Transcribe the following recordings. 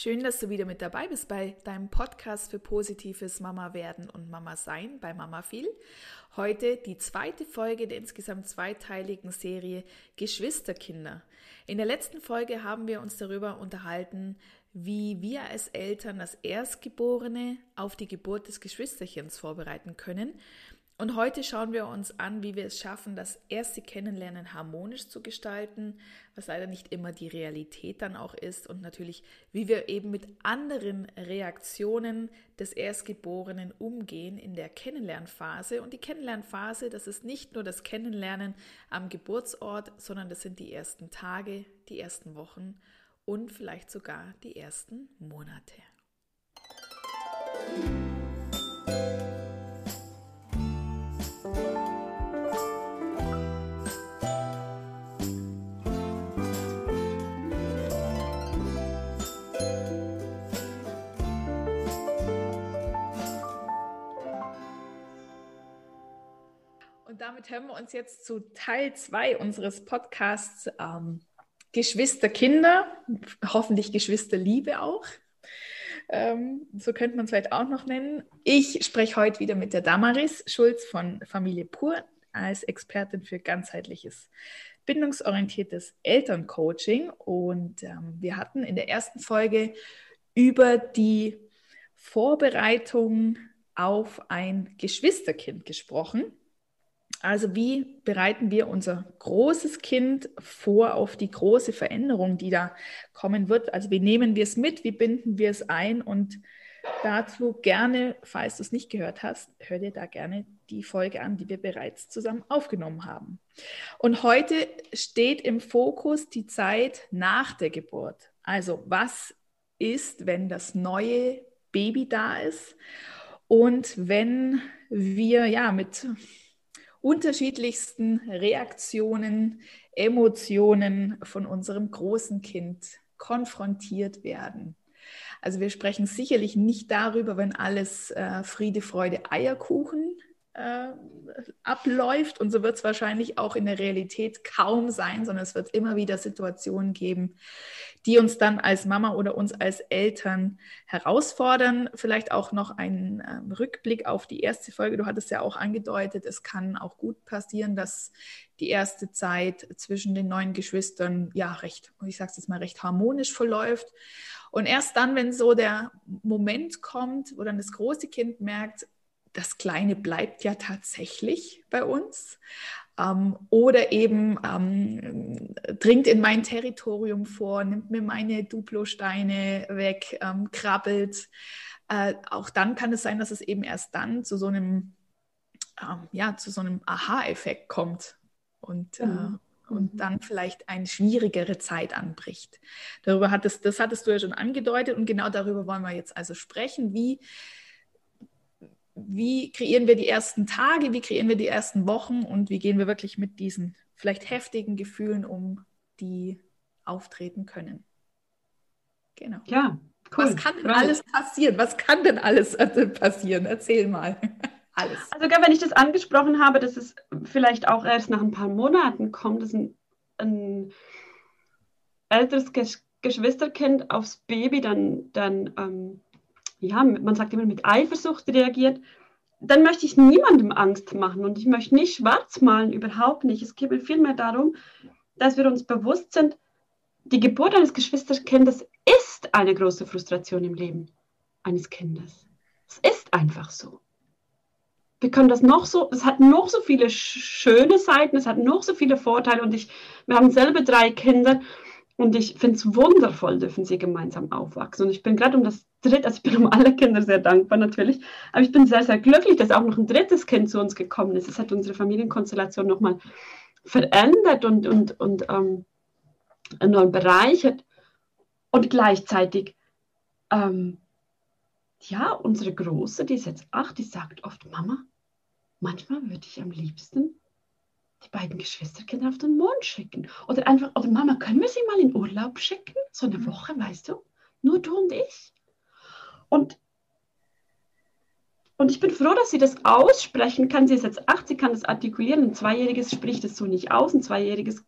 Schön, dass du wieder mit dabei bist bei deinem Podcast für positives Mama werden und Mama sein bei Mama viel. Heute die zweite Folge der insgesamt zweiteiligen Serie Geschwisterkinder. In der letzten Folge haben wir uns darüber unterhalten, wie wir als Eltern das Erstgeborene auf die Geburt des Geschwisterchens vorbereiten können und heute schauen wir uns an, wie wir es schaffen, das erste Kennenlernen harmonisch zu gestalten, was leider nicht immer die Realität dann auch ist und natürlich, wie wir eben mit anderen Reaktionen des Erstgeborenen umgehen in der Kennenlernphase. Und die Kennenlernphase, das ist nicht nur das Kennenlernen am Geburtsort, sondern das sind die ersten Tage, die ersten Wochen und vielleicht sogar die ersten Monate. Damit wir uns jetzt zu Teil 2 unseres Podcasts ähm, Geschwisterkinder, hoffentlich Geschwisterliebe auch. Ähm, so könnte man es vielleicht auch noch nennen. Ich spreche heute wieder mit der Damaris Schulz von Familie Pur als Expertin für ganzheitliches bindungsorientiertes Elterncoaching. Und ähm, wir hatten in der ersten Folge über die Vorbereitung auf ein Geschwisterkind gesprochen. Also wie bereiten wir unser großes Kind vor auf die große Veränderung, die da kommen wird? Also wie nehmen wir es mit, wie binden wir es ein? Und dazu gerne, falls du es nicht gehört hast, hör dir da gerne die Folge an, die wir bereits zusammen aufgenommen haben. Und heute steht im Fokus die Zeit nach der Geburt. Also was ist, wenn das neue Baby da ist und wenn wir ja mit unterschiedlichsten Reaktionen, Emotionen von unserem großen Kind konfrontiert werden. Also wir sprechen sicherlich nicht darüber, wenn alles äh, Friede, Freude, Eierkuchen äh, abläuft. Und so wird es wahrscheinlich auch in der Realität kaum sein, sondern es wird immer wieder Situationen geben, die uns dann als Mama oder uns als Eltern herausfordern. Vielleicht auch noch ein äh, Rückblick auf die erste Folge. Du hattest ja auch angedeutet, es kann auch gut passieren, dass die erste Zeit zwischen den neuen Geschwistern ja recht, ich sage es jetzt mal, recht harmonisch verläuft. Und erst dann, wenn so der Moment kommt, wo dann das große Kind merkt, das Kleine bleibt ja tatsächlich bei uns. Ähm, oder eben ähm, dringt in mein Territorium vor, nimmt mir meine Duplo-Steine weg, ähm, krabbelt. Äh, auch dann kann es sein, dass es eben erst dann zu so einem, ähm, ja, zu so einem Aha-Effekt kommt. Und, äh, mhm. äh, und dann vielleicht eine schwierigere Zeit anbricht. Darüber hattest, das hattest du ja schon angedeutet und genau darüber wollen wir jetzt also sprechen. Wie, wie kreieren wir die ersten Tage, wie kreieren wir die ersten Wochen und wie gehen wir wirklich mit diesen vielleicht heftigen Gefühlen um, die auftreten können. Genau. Ja, cool. Was kann denn alles passieren? Was kann denn alles äh, passieren? Erzähl mal. alles. Also, wenn ich das angesprochen habe, dass es vielleicht auch erst nach ein paar Monaten kommt, dass ein, ein älteres Geschwisterkind aufs Baby dann, dann ähm, ja, man sagt immer mit Eifersucht reagiert, dann möchte ich niemandem Angst machen und ich möchte nicht schwarz malen, überhaupt nicht. Es geht mir vielmehr darum, dass wir uns bewusst sind, die Geburt eines Geschwisterkindes ist eine große Frustration im Leben eines Kindes. Es ist einfach so. Wir können das noch so, es hat noch so viele schöne Seiten, es hat noch so viele Vorteile und ich, wir haben selber drei Kinder und ich finde es wundervoll, dürfen sie gemeinsam aufwachsen. Und ich bin gerade um das dritte, also ich bin um alle Kinder sehr dankbar natürlich, aber ich bin sehr, sehr glücklich, dass auch noch ein drittes Kind zu uns gekommen ist. Es hat unsere Familienkonstellation nochmal verändert und, und, und ähm, enorm bereichert. Und gleichzeitig, ähm, ja, unsere Große, die ist jetzt acht, die sagt oft, Mama, manchmal würde ich am liebsten die beiden Geschwisterkinder auf den Mond schicken. Oder einfach, oder Mama, können wir sie mal in Urlaub schicken? So eine mhm. Woche, weißt du? Nur du und ich. Und, und ich bin froh, dass sie das aussprechen kann. Sie ist jetzt acht, sie kann das artikulieren. Ein Zweijähriges spricht es so nicht aus. Ein Zweijähriges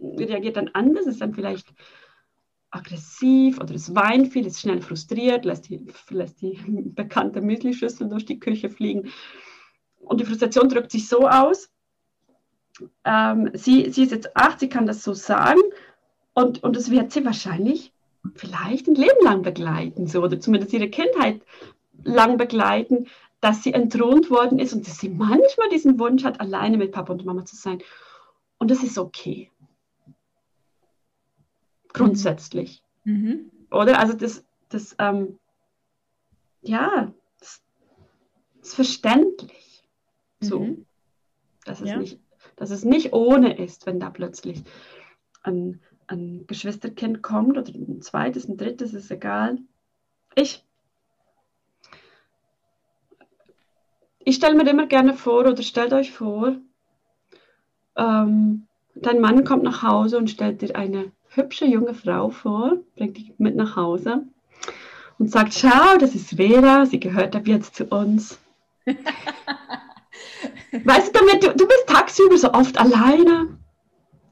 reagiert dann anders, ist dann vielleicht aggressiv oder es weint viel, ist schnell frustriert, lässt die, lässt die bekannte Müslischüssel durch die Küche fliegen. Und die Frustration drückt sich so aus. Ähm, sie, sie ist jetzt acht, sie kann das so sagen und, und das wird sie wahrscheinlich vielleicht ein Leben lang begleiten, so, oder zumindest ihre Kindheit lang begleiten, dass sie entthront worden ist und dass sie manchmal diesen Wunsch hat, alleine mit Papa und Mama zu sein. Und das ist okay. Grundsätzlich. Mhm. Oder? Also das, das ähm, ja, das ist verständlich. So. Mhm. Dass, es ja. nicht, dass es nicht ohne ist, wenn da plötzlich ein, ein Geschwisterkind kommt oder ein zweites, ein drittes, ist egal. Ich ich stelle mir immer gerne vor oder stellt euch vor, ähm, dein Mann kommt nach Hause und stellt dir eine hübsche junge Frau vor, bringt dich mit nach Hause und sagt, schau, das ist Vera, sie gehört ab jetzt zu uns. weißt du, damit du, du bist tagsüber so oft alleine.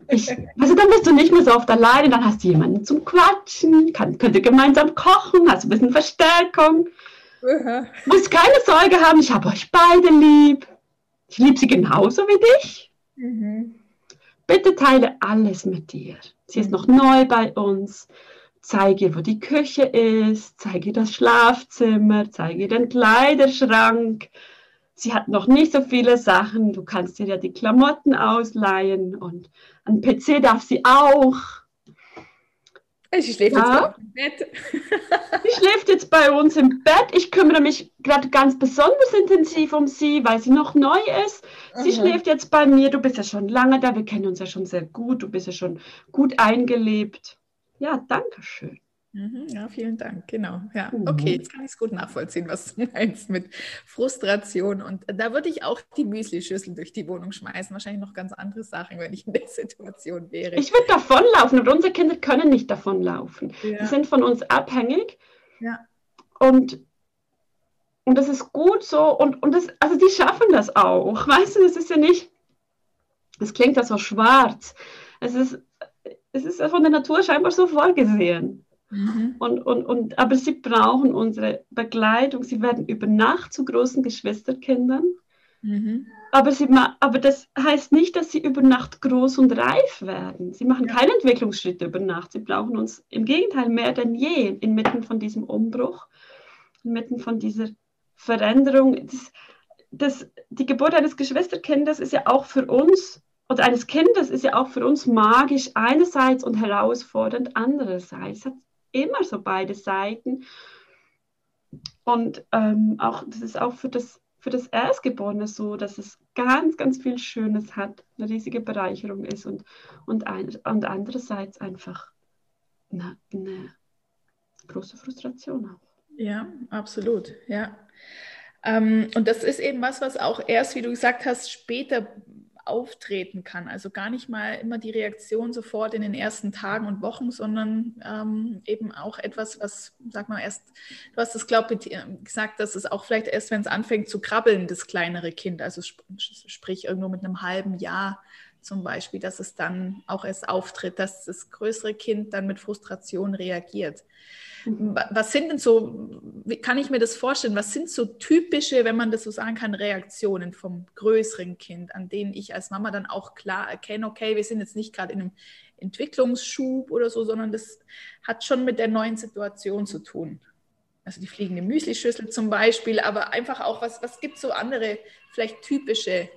Ich, also dann bist du nicht mehr so oft alleine, dann hast du jemanden zum Quatschen, kann, könnt ihr gemeinsam kochen, hast ein bisschen Verstärkung. Uh Muss keine Sorge haben, ich habe euch beide lieb. Ich liebe sie genauso wie dich. Mhm. Bitte teile alles mit dir. Sie ist noch neu bei uns. Zeige ihr, wo die Küche ist, zeige ihr das Schlafzimmer, zeige ihr den Kleiderschrank. Sie hat noch nicht so viele Sachen. Du kannst ihr ja die Klamotten ausleihen und ein PC darf sie auch. Sie schläft ja. jetzt im Bett. sie schläft jetzt bei uns im Bett. Ich kümmere mich gerade ganz besonders intensiv um sie, weil sie noch neu ist. Sie Aha. schläft jetzt bei mir. Du bist ja schon lange da. Wir kennen uns ja schon sehr gut. Du bist ja schon gut eingelebt. Ja, danke schön. Mhm, ja, vielen Dank. Genau. Ja, mhm. okay, jetzt kann ich es gut nachvollziehen, was du meinst mit Frustration. Und da würde ich auch die Müsli-Schüssel durch die Wohnung schmeißen. Wahrscheinlich noch ganz andere Sachen, wenn ich in der Situation wäre. Ich würde davonlaufen, aber unsere Kinder können nicht davonlaufen. Ja. Die sind von uns abhängig. Ja. Und, und das ist gut so. Und, und das, also die schaffen das auch. Weißt du, das ist ja nicht, das klingt ja so schwarz. Es ist, es ist von der Natur scheinbar so vorgesehen. Mhm. Und, und, und, aber sie brauchen unsere Begleitung. Sie werden über Nacht zu großen Geschwisterkindern. Mhm. Aber, sie, aber das heißt nicht, dass sie über Nacht groß und reif werden. Sie machen ja. keine Entwicklungsschritte über Nacht. Sie brauchen uns im Gegenteil mehr denn je inmitten von diesem Umbruch, inmitten von dieser Veränderung. Das, das, die Geburt eines Geschwisterkindes ist ja auch für uns, oder eines Kindes ist ja auch für uns magisch einerseits und herausfordernd andererseits. Es hat immer so beide Seiten. Und ähm, auch, das ist auch für das, für das Erstgeborene so, dass es ganz, ganz viel Schönes hat, eine riesige Bereicherung ist und, und, ein, und andererseits einfach eine, eine große Frustration auch. Ja, absolut, ja. Ähm, und das ist eben was, was auch erst, wie du gesagt hast, später auftreten kann. Also gar nicht mal immer die Reaktion sofort in den ersten Tagen und Wochen, sondern ähm, eben auch etwas, was, sag mal, erst, du hast es, glaube ich, gesagt, dass es auch vielleicht erst, wenn es anfängt zu krabbeln, das kleinere Kind, also sp sprich irgendwo mit einem halben Jahr zum Beispiel, dass es dann auch erst auftritt, dass das größere Kind dann mit Frustration reagiert. Mhm. Was sind denn so, wie kann ich mir das vorstellen, was sind so typische, wenn man das so sagen kann, Reaktionen vom größeren Kind, an denen ich als Mama dann auch klar erkenne, okay, wir sind jetzt nicht gerade in einem Entwicklungsschub oder so, sondern das hat schon mit der neuen Situation zu tun. Also die fliegende Müslischüssel zum Beispiel, aber einfach auch, was, was gibt es so andere, vielleicht typische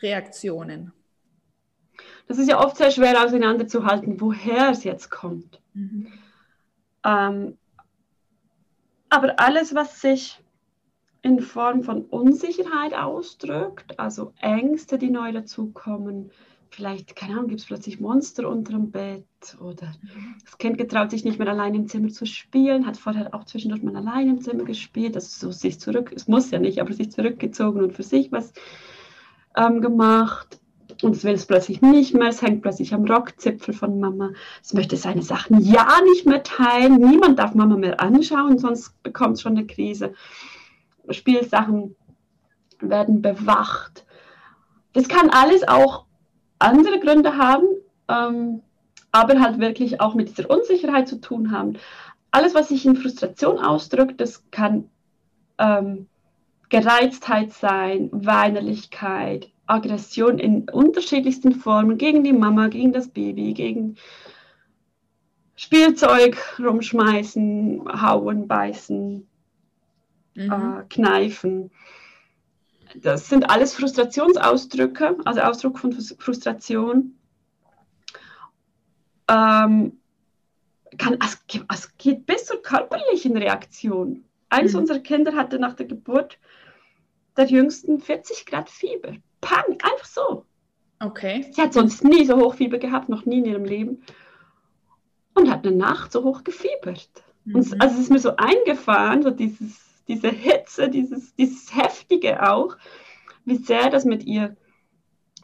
Reaktionen? Das ist ja oft sehr schwer auseinanderzuhalten, woher es jetzt kommt. Mhm. Ähm, aber alles, was sich in Form von Unsicherheit ausdrückt, also Ängste, die neu dazukommen, vielleicht, keine Ahnung, gibt es plötzlich Monster unter dem Bett oder mhm. das Kind getraut sich nicht mehr allein im Zimmer zu spielen, hat vorher auch zwischendurch mal allein im Zimmer gespielt, also so sich zurück, es muss ja nicht, aber sich zurückgezogen und für sich was ähm, gemacht und es will es plötzlich nicht mehr, es hängt plötzlich am Rockzipfel von Mama, es möchte seine Sachen ja nicht mehr teilen, niemand darf Mama mehr anschauen, sonst bekommt es schon eine Krise. Spielsachen werden bewacht. Das kann alles auch andere Gründe haben, ähm, aber halt wirklich auch mit dieser Unsicherheit zu tun haben. Alles, was sich in Frustration ausdrückt, das kann ähm, Gereiztheit sein, Weinerlichkeit, Aggression in unterschiedlichsten Formen gegen die Mama, gegen das Baby, gegen Spielzeug rumschmeißen, hauen, beißen, mhm. äh, kneifen. Das sind alles Frustrationsausdrücke, also Ausdruck von Frustration. Ähm, kann, es, es geht bis zur körperlichen Reaktion. Eines mhm. unserer Kinder hatte nach der Geburt der jüngsten 40 Grad Fieber. Pang, einfach so. Okay. Sie hat sonst nie so hoch Fieber gehabt, noch nie in ihrem Leben. Und hat eine Nacht so hoch gefiebert. Mhm. Und also es ist mir so eingefahren, so dieses, diese Hitze, dieses, dieses Heftige auch, wie sehr das mit ihr,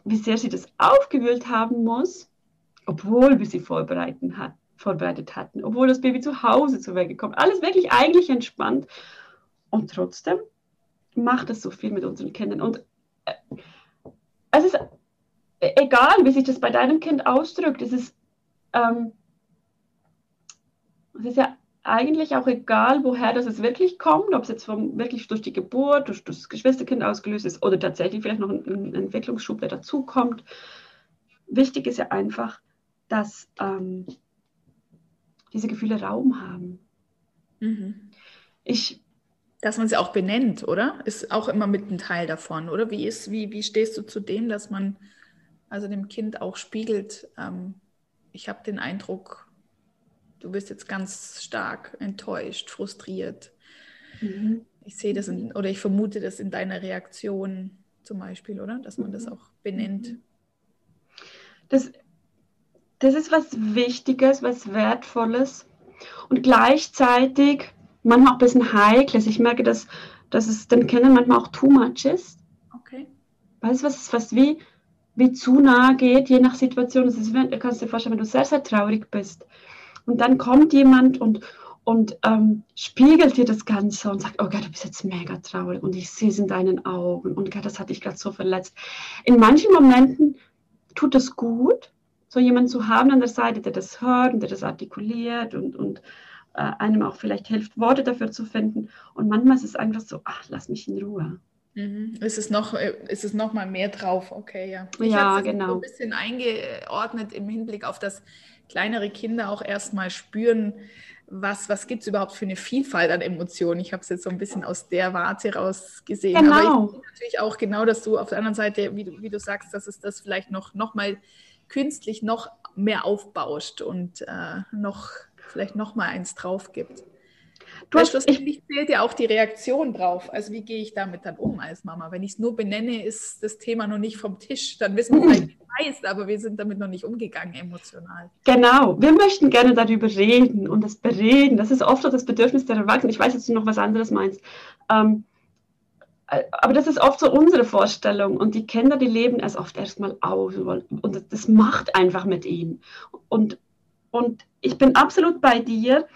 wie sehr sie das aufgewühlt haben muss, obwohl wir sie vorbereiten hat, vorbereitet hatten, obwohl das Baby zu Hause zu Wege kommt. Alles wirklich eigentlich entspannt. Und trotzdem macht es so viel mit unseren Kindern. Und äh, es ist egal, wie sich das bei deinem Kind ausdrückt. Es ist, ähm, es ist ja eigentlich auch egal, woher das es wirklich kommt, ob es jetzt vom, wirklich durch die Geburt, durch das Geschwisterkind ausgelöst ist oder tatsächlich vielleicht noch ein, ein Entwicklungsschub, der dazukommt. Wichtig ist ja einfach, dass ähm, diese Gefühle Raum haben. Mhm. Ich dass man sie auch benennt, oder? Ist auch immer mit ein Teil davon, oder? Wie, ist, wie, wie stehst du zu dem, dass man also dem Kind auch spiegelt, ähm, ich habe den Eindruck, du bist jetzt ganz stark enttäuscht, frustriert. Mhm. Ich sehe das in, oder ich vermute das in deiner Reaktion zum Beispiel, oder? Dass man das mhm. auch benennt. Das, das ist was Wichtiges, was Wertvolles und gleichzeitig manchmal auch ein bisschen Heikles. Ich merke, dass, dass es den Kindern manchmal auch too much ist. Okay. Weißt du, was es fast wie, wie zu nahe geht, je nach Situation. Das ist, du kannst dir vorstellen, wenn du sehr, sehr traurig bist und dann kommt jemand und, und ähm, spiegelt dir das Ganze und sagt, oh Gott, du bist jetzt mega traurig und ich sehe es in deinen Augen und Gott, das hat dich gerade so verletzt. In manchen Momenten tut es gut, so jemanden zu haben an der Seite, der das hört und der das artikuliert und, und einem auch vielleicht hilft, Worte dafür zu finden. Und manchmal ist es einfach so, ach, lass mich in Ruhe. Mhm. Ist es noch, äh, ist es noch mal mehr drauf? Okay, ja. Ich ja, genau. So ein bisschen eingeordnet im Hinblick auf das kleinere Kinder auch erstmal spüren, was, was gibt es überhaupt für eine Vielfalt an Emotionen. Ich habe es jetzt so ein bisschen aus der Warte raus gesehen. Genau. Aber ich natürlich auch genau, dass du auf der anderen Seite, wie du, wie du sagst, dass es das vielleicht noch, noch mal künstlich noch mehr aufbauscht und äh, noch vielleicht noch mal eins drauf gibt. Du hast, schlussendlich zählt ja auch die Reaktion drauf. Also wie gehe ich damit dann um als Mama? Wenn ich es nur benenne, ist das Thema noch nicht vom Tisch. Dann wissen wir vielleicht, wie es heißt, aber wir sind damit noch nicht umgegangen emotional. Genau. Wir möchten gerne darüber reden und das bereden. Das ist oft das Bedürfnis der Erwachsenen. Ich weiß, dass du noch was anderes meinst. Ähm, äh, aber das ist oft so unsere Vorstellung. Und die Kinder, die leben es oft erstmal aus. Und das macht einfach mit ihnen. Und und ich bin absolut bei dir,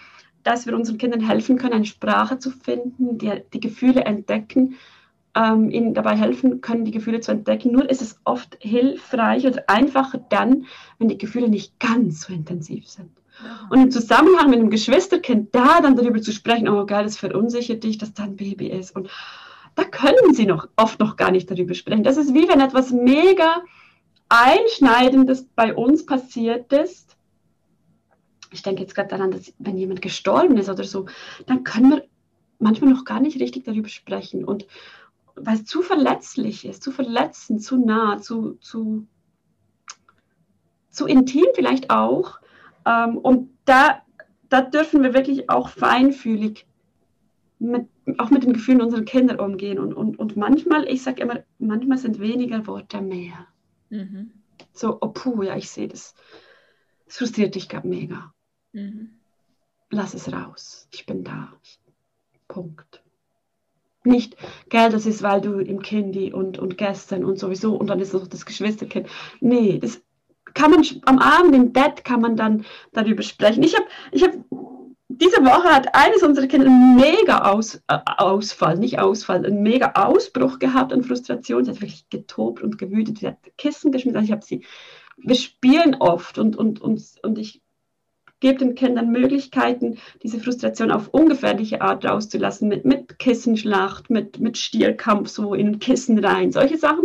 dass wir unseren Kindern helfen können, eine Sprache zu finden, die, die Gefühle entdecken, ähm, ihnen dabei helfen können, die Gefühle zu entdecken. Nur ist es oft hilfreich oder einfacher dann, wenn die Gefühle nicht ganz so intensiv sind. Und im Zusammenhang mit einem Geschwisterkind da dann darüber zu sprechen, oh geil, das verunsichert dich, dass da ein Baby ist. Und da können sie noch oft noch gar nicht darüber sprechen. Das ist wie wenn etwas mega Einschneidendes bei uns passiert ist ich denke jetzt gerade daran, dass wenn jemand gestorben ist oder so, dann können wir manchmal noch gar nicht richtig darüber sprechen. Und weil es zu verletzlich ist, zu verletzend, zu nah, zu, zu, zu intim vielleicht auch. Ähm, und da, da dürfen wir wirklich auch feinfühlig mit, auch mit den Gefühlen unserer Kinder umgehen. Und, und, und manchmal, ich sage immer, manchmal sind weniger Worte mehr. Mhm. So, oh puh, ja, ich sehe das. Das frustriert dich gerade mega. Mhm. Lass es raus. Ich bin da. Punkt. Nicht, gell, das ist, weil du im Kindi und, und gestern und sowieso und dann ist noch das Geschwisterkind. Nee, das kann man am Abend im Bett kann man dann darüber sprechen. Ich habe ich hab, diese Woche hat eines unserer Kinder einen mega Aus, äh, Ausfall, nicht Ausfall, einen mega Ausbruch gehabt an Frustration. Sie hat wirklich getobt und gewütet. Sie hat Kissen geschmissen. Also ich habe sie wir spielen oft und, und, und, und ich gebe den Kindern Möglichkeiten, diese Frustration auf ungefährliche Art rauszulassen, mit, mit Kissenschlacht, mit, mit Stierkampf, so in ein Kissen rein, solche Sachen.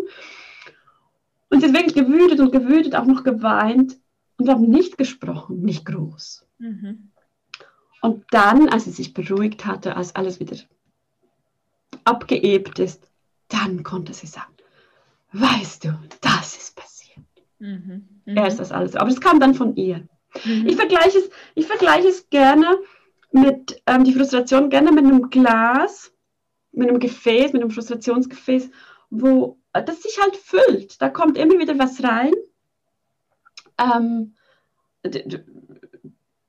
Und sie ist wirklich gewütet und gewütet, auch noch geweint und haben nicht gesprochen, nicht groß. Mhm. Und dann, als sie sich beruhigt hatte, als alles wieder abgeebt ist, dann konnte sie sagen, weißt du, das ist passiert. Mhm. Mhm. Er ist das alles. Aber es kam dann von ihr. Mhm. Ich, vergleiche es, ich vergleiche es gerne mit, ähm, die Frustration gerne mit einem Glas, mit einem Gefäß, mit einem Frustrationsgefäß, wo das sich halt füllt. Da kommt immer wieder was rein. Ähm,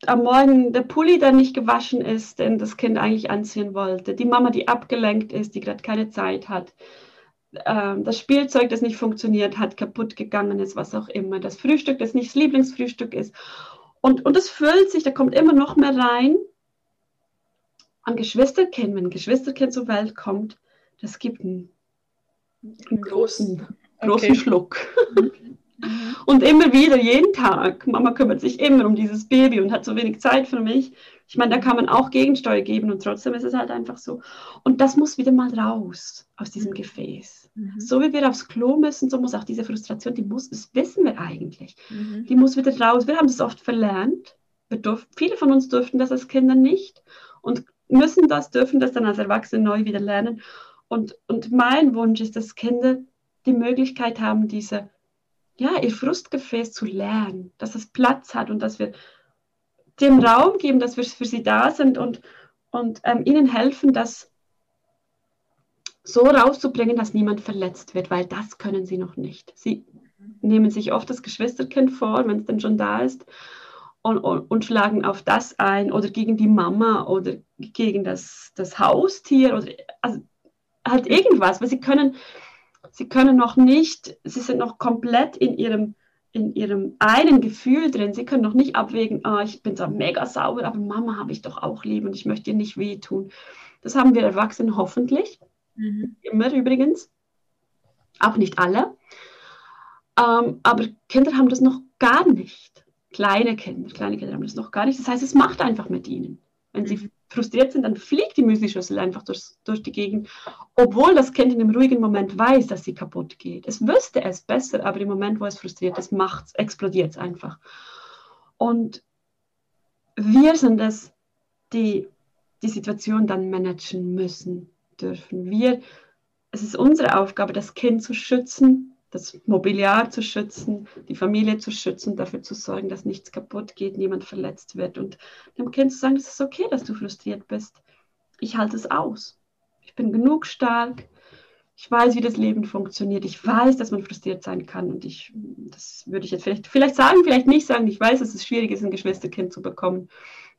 am Morgen der Pulli, der nicht gewaschen ist, den das Kind eigentlich anziehen wollte, die Mama, die abgelenkt ist, die gerade keine Zeit hat, ähm, das Spielzeug, das nicht funktioniert hat, kaputt gegangen ist, was auch immer, das Frühstück, das nicht das Lieblingsfrühstück ist. Und, und es füllt sich, da kommt immer noch mehr rein. An Geschwisterkind, wenn ein Geschwisterkind zur Welt kommt, das gibt einen, einen großen, großen okay. Schluck. Mhm. Und immer wieder, jeden Tag. Mama kümmert sich immer um dieses Baby und hat so wenig Zeit für mich. Ich meine, da kann man auch Gegensteuer geben und trotzdem ist es halt einfach so. Und das muss wieder mal raus aus diesem mhm. Gefäß. Mhm. So wie wir aufs Klo müssen, so muss auch diese Frustration, die muss, das wissen wir eigentlich, mhm. die muss wieder raus. Wir haben das oft verlernt. Wir durf, viele von uns durften das als Kinder nicht und müssen das, dürfen das dann als Erwachsene neu wieder lernen. Und, und mein Wunsch ist, dass Kinder die Möglichkeit haben, diese ja, ihr Frustgefäß zu lernen, dass es Platz hat und dass wir dem Raum geben, dass wir für sie da sind und, und ähm, ihnen helfen, das so rauszubringen, dass niemand verletzt wird, weil das können sie noch nicht. Sie nehmen sich oft das Geschwisterkind vor, wenn es denn schon da ist, und, und, und, schlagen auf das ein oder gegen die Mama oder gegen das, das Haustier oder also halt irgendwas, weil sie können, sie können noch nicht, sie sind noch komplett in ihrem, in ihrem einen Gefühl drin. Sie können noch nicht abwägen, ah, ich bin so mega sauer, aber Mama habe ich doch auch lieb und ich möchte ihr nicht wehtun. Das haben wir Erwachsenen hoffentlich. Mhm. Immer übrigens. Auch nicht alle. Ähm, aber Kinder haben das noch gar nicht. Kleine Kinder, kleine Kinder haben das noch gar nicht. Das heißt, es macht einfach mit ihnen. Wenn mhm. sie frustriert sind, dann fliegt die Müslischüssel einfach durch, durch die Gegend, obwohl das Kind in einem ruhigen Moment weiß, dass sie kaputt geht. Es wüsste es besser, aber im Moment, wo es frustriert ist, macht's, explodiert es einfach. Und wir sind es, die die Situation dann managen müssen, dürfen. Wir, es ist unsere Aufgabe, das Kind zu schützen, das Mobiliar zu schützen, die Familie zu schützen, dafür zu sorgen, dass nichts kaputt geht, niemand verletzt wird und dem Kind zu sagen, es ist okay, dass du frustriert bist. Ich halte es aus. Ich bin genug stark. Ich weiß, wie das Leben funktioniert. Ich weiß, dass man frustriert sein kann. Und ich, das würde ich jetzt vielleicht, vielleicht sagen, vielleicht nicht sagen. Ich weiß, dass es schwierig ist, ein Geschwisterkind zu bekommen.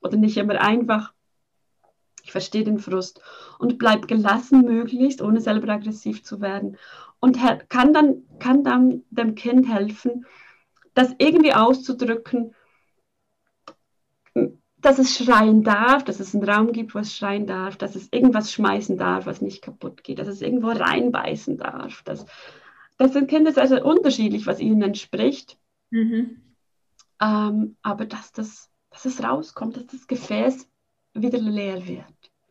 Oder nicht immer einfach. Ich verstehe den Frust und bleib gelassen möglichst, ohne selber aggressiv zu werden und kann dann, kann dann dem Kind helfen, das irgendwie auszudrücken, dass es schreien darf, dass es einen Raum gibt, wo es schreien darf, dass es irgendwas schmeißen darf, was nicht kaputt geht, dass es irgendwo reinbeißen darf. Das, das sind Kinder sehr, sehr unterschiedlich, was ihnen entspricht. Mhm. Ähm, aber dass, das, dass es rauskommt, dass das Gefäß wieder leer wird.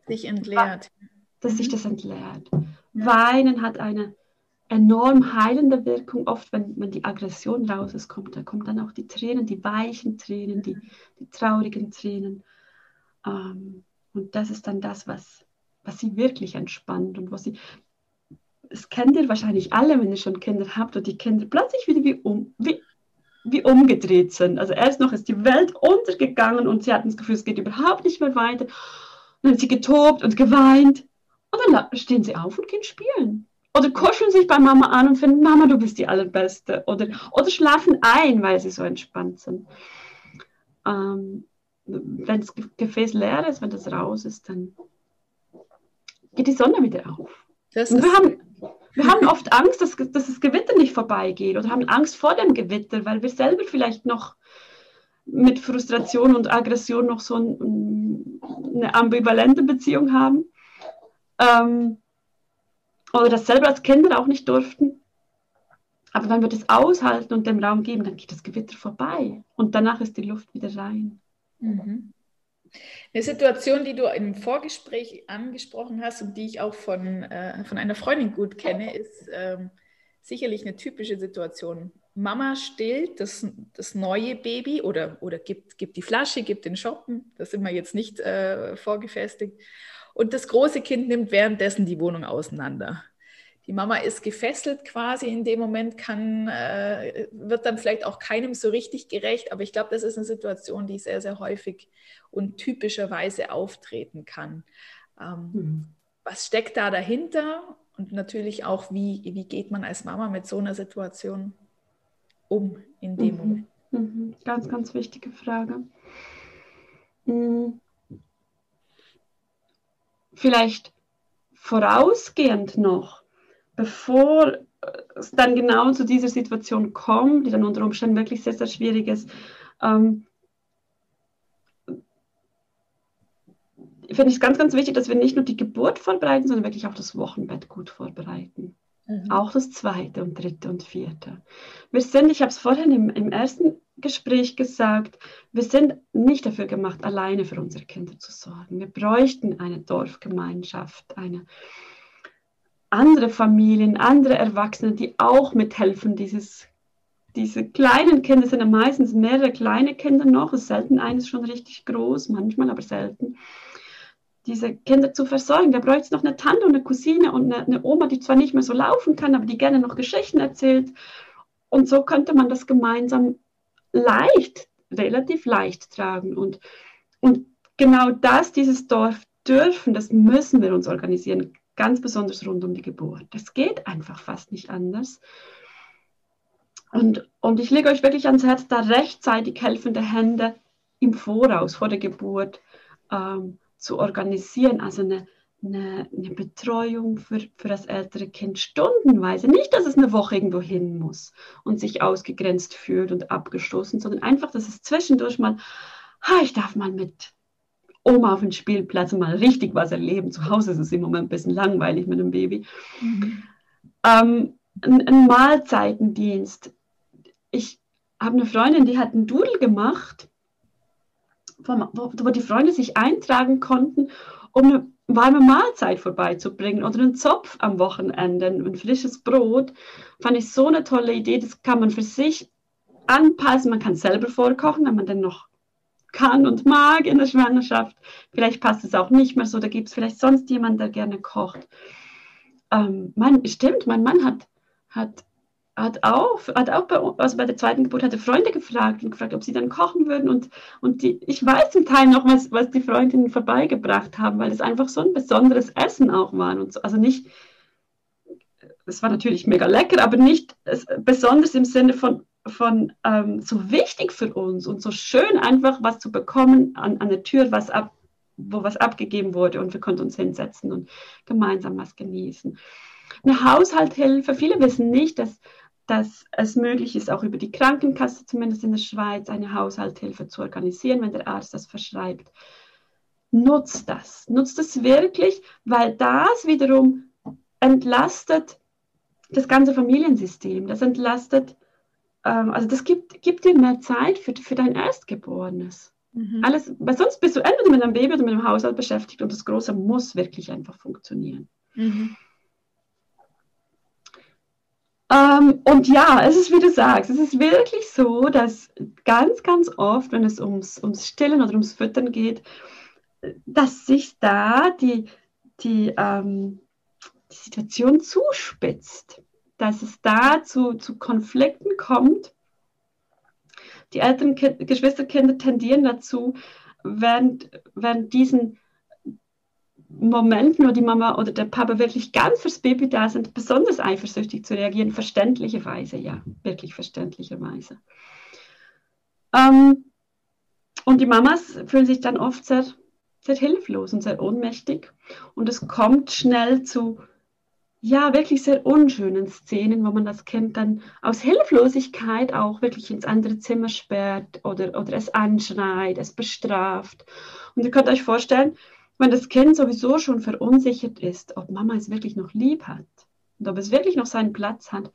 Sich entleert. Dass mhm. sich das entleert. Ja. Weinen hat eine enorm heilende Wirkung. Oft, wenn, wenn die Aggression raus ist, kommt, da kommen dann auch die Tränen, die weichen Tränen, die, die traurigen Tränen. Ähm, und das ist dann das, was, was sie wirklich entspannt und was sie. Das kennt ihr wahrscheinlich alle, wenn ihr schon Kinder habt und die Kinder plötzlich wieder wie, um, wie, wie umgedreht sind. Also erst noch ist die Welt untergegangen und sie hatten das Gefühl, es geht überhaupt nicht mehr weiter. Und dann hat sie getobt und geweint. Und dann stehen sie auf und gehen spielen. Oder kuscheln sich bei Mama an und finden, Mama, du bist die Allerbeste. Oder, oder schlafen ein, weil sie so entspannt sind. Ähm, wenn das Gefäß leer ist, wenn das raus ist, dann geht die Sonne wieder auf. wir, haben, wir haben oft Angst, dass, dass das Gewitter nicht vorbeigeht oder haben Angst vor dem Gewitter, weil wir selber vielleicht noch mit Frustration und Aggression noch so ein, eine ambivalente Beziehung haben. Ähm, oder das selber als Kinder auch nicht durften. Aber wenn wir das aushalten und dem Raum geben, dann geht das Gewitter vorbei und danach ist die Luft wieder rein. Mhm. Eine Situation, die du im Vorgespräch angesprochen hast und die ich auch von, äh, von einer Freundin gut kenne, ist ähm, sicherlich eine typische Situation. Mama stillt das, das neue Baby oder, oder gibt, gibt die Flasche, gibt den Shoppen, das sind wir jetzt nicht äh, vorgefestigt. Und das große Kind nimmt währenddessen die Wohnung auseinander die Mama ist gefesselt quasi in dem Moment, kann, äh, wird dann vielleicht auch keinem so richtig gerecht, aber ich glaube, das ist eine Situation, die sehr, sehr häufig und typischerweise auftreten kann. Ähm, mhm. Was steckt da dahinter? Und natürlich auch, wie, wie geht man als Mama mit so einer Situation um in dem mhm. Moment? Mhm. Ganz, ganz wichtige Frage. Mhm. Vielleicht vorausgehend noch bevor es dann genau zu dieser Situation kommt, die dann unter Umständen wirklich sehr, sehr schwierig ist, ähm, finde ich es ganz, ganz wichtig, dass wir nicht nur die Geburt vorbereiten, sondern wirklich auch das Wochenbett gut vorbereiten. Mhm. Auch das zweite und dritte und vierte. Wir sind, ich habe es vorhin im, im ersten Gespräch gesagt, wir sind nicht dafür gemacht, alleine für unsere Kinder zu sorgen. Wir bräuchten eine Dorfgemeinschaft, eine, andere Familien, andere Erwachsene, die auch mithelfen, dieses, diese kleinen Kinder sind ja meistens mehrere kleine Kinder noch, selten eines schon richtig groß, manchmal aber selten, diese Kinder zu versorgen. Da bräuchte es noch eine Tante und eine Cousine und eine, eine Oma, die zwar nicht mehr so laufen kann, aber die gerne noch Geschichten erzählt. Und so könnte man das gemeinsam leicht, relativ leicht tragen. Und, und genau das, dieses Dorf dürfen, das müssen wir uns organisieren ganz besonders rund um die Geburt. Das geht einfach fast nicht anders. Und, und ich lege euch wirklich ans Herz, da rechtzeitig helfende Hände im Voraus, vor der Geburt ähm, zu organisieren. Also eine, eine, eine, Betreuung für, für das ältere Kind stundenweise. Nicht, dass es eine Woche irgendwo hin muss und sich ausgegrenzt fühlt und abgestoßen, sondern einfach, dass es zwischendurch mal, ha, ich darf mal mit Oma auf dem Spielplatz mal richtig was erleben. Zu Hause ist es im Moment ein bisschen langweilig mit dem Baby. Mhm. Ähm, ein, ein, Mahlzeitendienst. Ich habe eine Freundin, die hat einen Doodle gemacht, wo, wo die Freunde sich eintragen konnten, um eine warme Mahlzeit vorbeizubringen oder einen Zopf am Wochenende, ein frisches Brot. Fand ich so eine tolle Idee. Das kann man für sich anpassen. Man kann selber vorkochen, wenn man dann noch kann und mag in der Schwangerschaft. Vielleicht passt es auch nicht mehr so, da gibt es vielleicht sonst jemanden, der gerne kocht. Ähm, mein, stimmt, mein Mann hat, hat, hat auch, hat auch bei, also bei der zweiten Geburt hatte Freunde gefragt und gefragt, ob sie dann kochen würden. Und, und die, ich weiß zum Teil noch, was, was die Freundinnen vorbeigebracht haben, weil es einfach so ein besonderes Essen auch war. Und so, also nicht, es war natürlich mega lecker, aber nicht besonders im Sinne von, von ähm, so wichtig für uns und so schön einfach was zu bekommen an, an der Tür, was ab, wo was abgegeben wurde und wir konnten uns hinsetzen und gemeinsam was genießen. Eine Haushalthilfe, viele wissen nicht, dass, dass es möglich ist, auch über die Krankenkasse, zumindest in der Schweiz, eine Haushalthilfe zu organisieren, wenn der Arzt das verschreibt. Nutzt das, nutzt es wirklich, weil das wiederum entlastet das ganze Familiensystem, das entlastet ähm, also das gibt, gibt dir mehr Zeit für, für dein Erstgeborenes. Mhm. Alles, weil sonst bist du entweder mit einem Baby oder mit einem Haushalt beschäftigt und das Große muss wirklich einfach funktionieren. Mhm. Ähm, und ja, es ist, wie du sagst, es ist wirklich so, dass ganz, ganz oft, wenn es ums, ums Stillen oder ums Füttern geht, dass sich da die, die, ähm, die Situation zuspitzt dass es da zu, zu Konflikten kommt. Die älteren kind, Geschwisterkinder tendieren dazu, während, während diesen Momenten, wo die Mama oder der Papa wirklich ganz fürs Baby da sind, besonders eifersüchtig zu reagieren, verständlicherweise, ja, wirklich verständlicherweise. Ähm, und die Mamas fühlen sich dann oft sehr, sehr hilflos und sehr ohnmächtig. Und es kommt schnell zu ja, wirklich sehr unschönen Szenen, wo man das Kind dann aus Hilflosigkeit auch wirklich ins andere Zimmer sperrt oder, oder es anschreit, es bestraft. Und ihr könnt euch vorstellen, wenn das Kind sowieso schon verunsichert ist, ob Mama es wirklich noch lieb hat und ob es wirklich noch seinen Platz hat,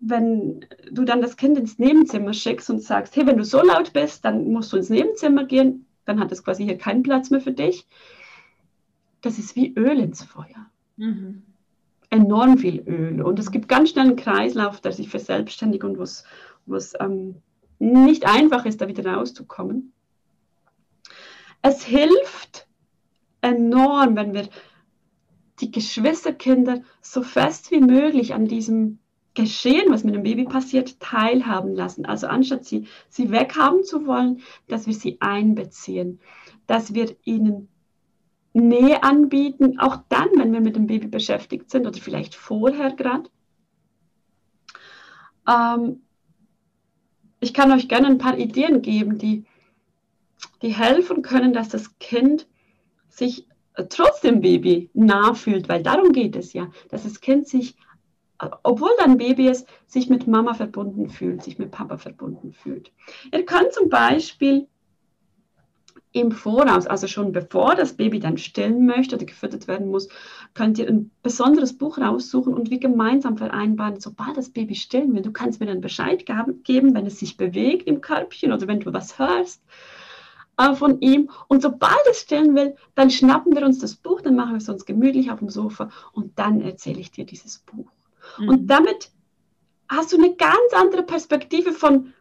wenn du dann das Kind ins Nebenzimmer schickst und sagst, hey, wenn du so laut bist, dann musst du ins Nebenzimmer gehen, dann hat es quasi hier keinen Platz mehr für dich. Das ist wie Öl ins Feuer. Mhm. Enorm viel Öl. Und es gibt ganz schnell einen Kreislauf, der sich verselbstständigt und wo es ähm, nicht einfach ist, da wieder rauszukommen. Es hilft enorm, wenn wir die Geschwisterkinder so fest wie möglich an diesem Geschehen, was mit dem Baby passiert, teilhaben lassen. Also anstatt sie, sie weghaben zu wollen, dass wir sie einbeziehen, dass wir ihnen Nähe anbieten, auch dann, wenn wir mit dem Baby beschäftigt sind oder vielleicht vorher gerade. Ähm, ich kann euch gerne ein paar Ideen geben, die, die helfen können, dass das Kind sich trotz dem Baby nah fühlt, weil darum geht es ja, dass das Kind sich, obwohl dann Baby ist, sich mit Mama verbunden fühlt, sich mit Papa verbunden fühlt. Ihr könnt zum Beispiel im Voraus, also schon bevor das Baby dann stillen möchte oder gefüttert werden muss, könnt ihr ein besonderes Buch raussuchen und wir gemeinsam vereinbaren, sobald das Baby stillen will, du kannst mir dann Bescheid geben, wenn es sich bewegt im Körbchen oder wenn du was hörst äh, von ihm. Und sobald es stillen will, dann schnappen wir uns das Buch, dann machen wir es uns gemütlich auf dem Sofa und dann erzähle ich dir dieses Buch. Mhm. Und damit hast du eine ganz andere Perspektive von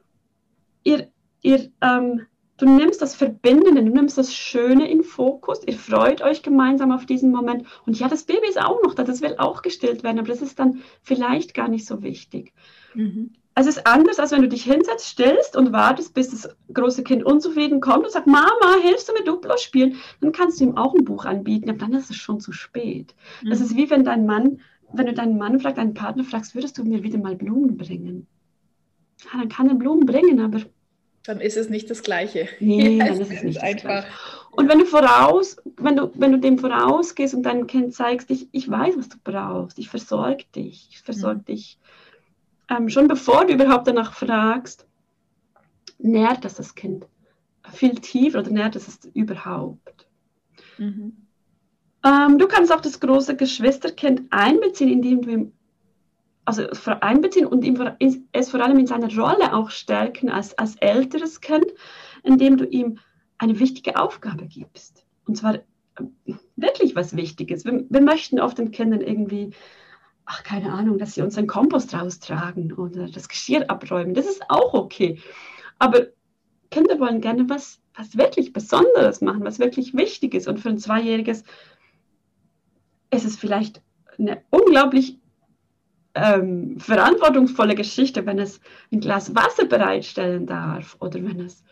ihr, ihr ähm, du nimmst das Verbindende, du nimmst das Schöne in Fokus, ihr freut euch gemeinsam auf diesen Moment. Und ja, das Baby ist auch noch da, das will auch gestillt werden, aber das ist dann vielleicht gar nicht so wichtig. Mhm es ist anders, als wenn du dich hinsetzt, stillst und wartest, bis das große Kind unzufrieden kommt und sagt, Mama, hilfst du mir Duplo spielen? Dann kannst du ihm auch ein Buch anbieten, aber dann ist es schon zu spät. Mhm. Das ist wie wenn dein Mann, wenn du deinen Mann fragst, deinen Partner fragst, würdest du mir wieder mal Blumen bringen? Ja, dann kann er Blumen bringen, aber dann ist es nicht das Gleiche. Nee, dann ist es nicht einfach. Und wenn du voraus, wenn du, wenn du dem vorausgehst und deinem Kind zeigst, ich, ich weiß, was du brauchst, ich versorge dich, ich versorge mhm. dich ähm, schon bevor du überhaupt danach fragst, nährt das das Kind viel tiefer oder nährt es es überhaupt? Mhm. Ähm, du kannst auch das große Geschwisterkind einbeziehen, indem du ihm also einbeziehen und ihm, es vor allem in seiner Rolle auch stärken als, als älteres Kind, indem du ihm eine wichtige Aufgabe gibst. Und zwar äh, wirklich was Wichtiges. Wir, wir möchten oft den Kindern irgendwie ach, keine Ahnung, dass sie uns den Kompost raustragen oder das Geschirr abräumen. Das ist auch okay. Aber Kinder wollen gerne was, was wirklich Besonderes machen, was wirklich wichtig ist. Und für ein Zweijähriges ist es vielleicht eine unglaublich ähm, verantwortungsvolle Geschichte, wenn es ein Glas Wasser bereitstellen darf oder wenn es,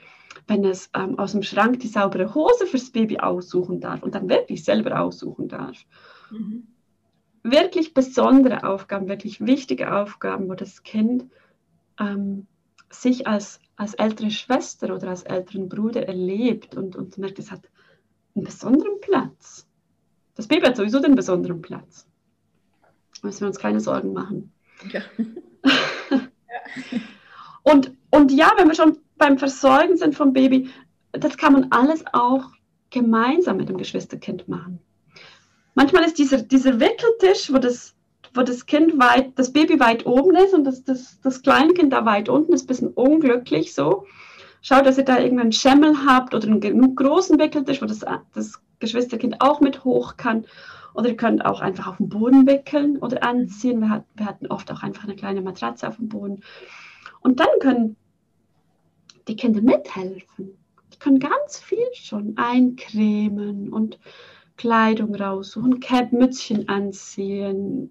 wenn es ähm, aus dem Schrank die saubere Hose fürs Baby aussuchen darf und dann wirklich selber aussuchen darf. Mhm wirklich besondere Aufgaben, wirklich wichtige Aufgaben, wo das Kind ähm, sich als, als ältere Schwester oder als älteren Bruder erlebt und, und merkt, es hat einen besonderen Platz. Das Baby hat sowieso den besonderen Platz. Müssen wir uns keine Sorgen machen. Ja. und, und ja, wenn wir schon beim Versorgen sind vom Baby, das kann man alles auch gemeinsam mit dem Geschwisterkind machen manchmal ist dieser, dieser Wickeltisch, wo das, wo das Kind weit, das Baby weit oben ist und das, das, das Kleinkind da weit unten ist, ein bisschen unglücklich so. Schaut, dass ihr da irgendeinen Schemmel habt oder einen genug großen Wickeltisch, wo das, das Geschwisterkind auch mit hoch kann. Oder ihr könnt auch einfach auf dem Boden wickeln oder anziehen. Wir, hat, wir hatten oft auch einfach eine kleine Matratze auf dem Boden. Und dann können die Kinder mithelfen. Die können ganz viel schon eincremen und Kleidung raussuchen, Cap, Mützchen anziehen.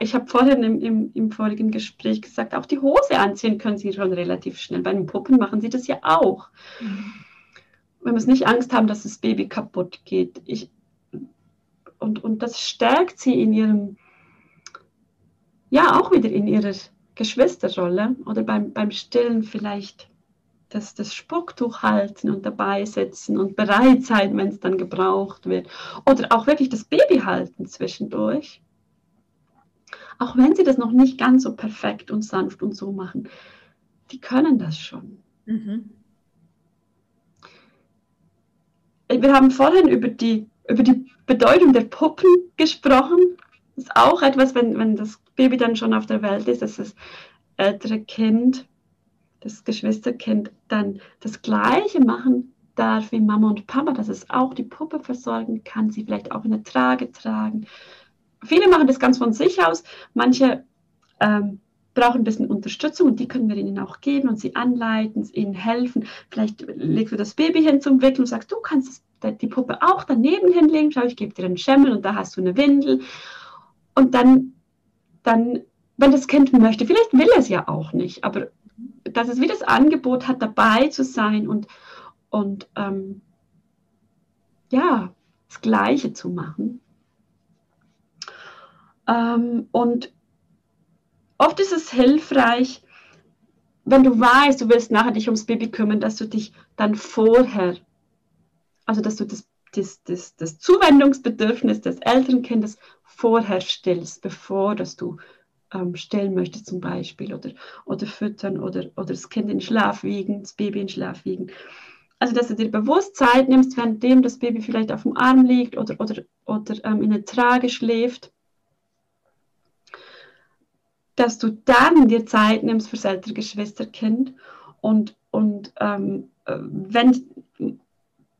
Ich habe vorhin im, im, im, vorigen Gespräch gesagt, auch die Hose anziehen können Sie schon relativ schnell. Bei den Puppen machen Sie das ja auch. Mhm. Wenn wir nicht Angst haben, dass das Baby kaputt geht. Ich, und, und das stärkt sie in ihrem, ja, auch wieder in ihrer Geschwisterrolle oder beim, beim Stillen vielleicht das, das Spucktuch halten und dabei sitzen und bereit sein, wenn es dann gebraucht wird. Oder auch wirklich das Baby halten zwischendurch. Auch wenn sie das noch nicht ganz so perfekt und sanft und so machen, die können das schon. Mhm. Wir haben vorhin über die, über die Bedeutung der Puppen gesprochen. Das ist auch etwas, wenn, wenn das Baby dann schon auf der Welt ist, dass das ältere Kind, das Geschwisterkind dann das Gleiche machen darf wie Mama und Papa, dass es auch die Puppe versorgen kann, sie vielleicht auch in der Trage tragen. Viele machen das ganz von sich aus, manche ähm, brauchen ein bisschen Unterstützung und die können wir ihnen auch geben und sie anleiten, ihnen helfen. Vielleicht legst du das Baby hin zum Wickeln und sagst, du kannst die Puppe auch daneben hinlegen, schau, ich gebe dir einen Schemmel und da hast du eine Windel. Und dann, dann, wenn das Kind möchte, vielleicht will es ja auch nicht, aber dass es wie das Angebot hat, dabei zu sein und, und ähm, ja, das Gleiche zu machen. Ähm, und oft ist es hilfreich, wenn du weißt, du willst nachher dich ums Baby kümmern, dass du dich dann vorher, also dass du das, das, das, das Zuwendungsbedürfnis des Elternkindes vorher stillst, bevor dass du ähm, stillen möchtest zum Beispiel oder, oder füttern oder, oder das Kind in Schlaf wiegen, das Baby in Schlaf wiegen. Also dass du dir bewusst Zeit nimmst, währenddem das Baby vielleicht auf dem Arm liegt oder, oder, oder ähm, in der Trage schläft dass du dann dir Zeit nimmst für das ältere Geschwisterkind und, und ähm, wenn,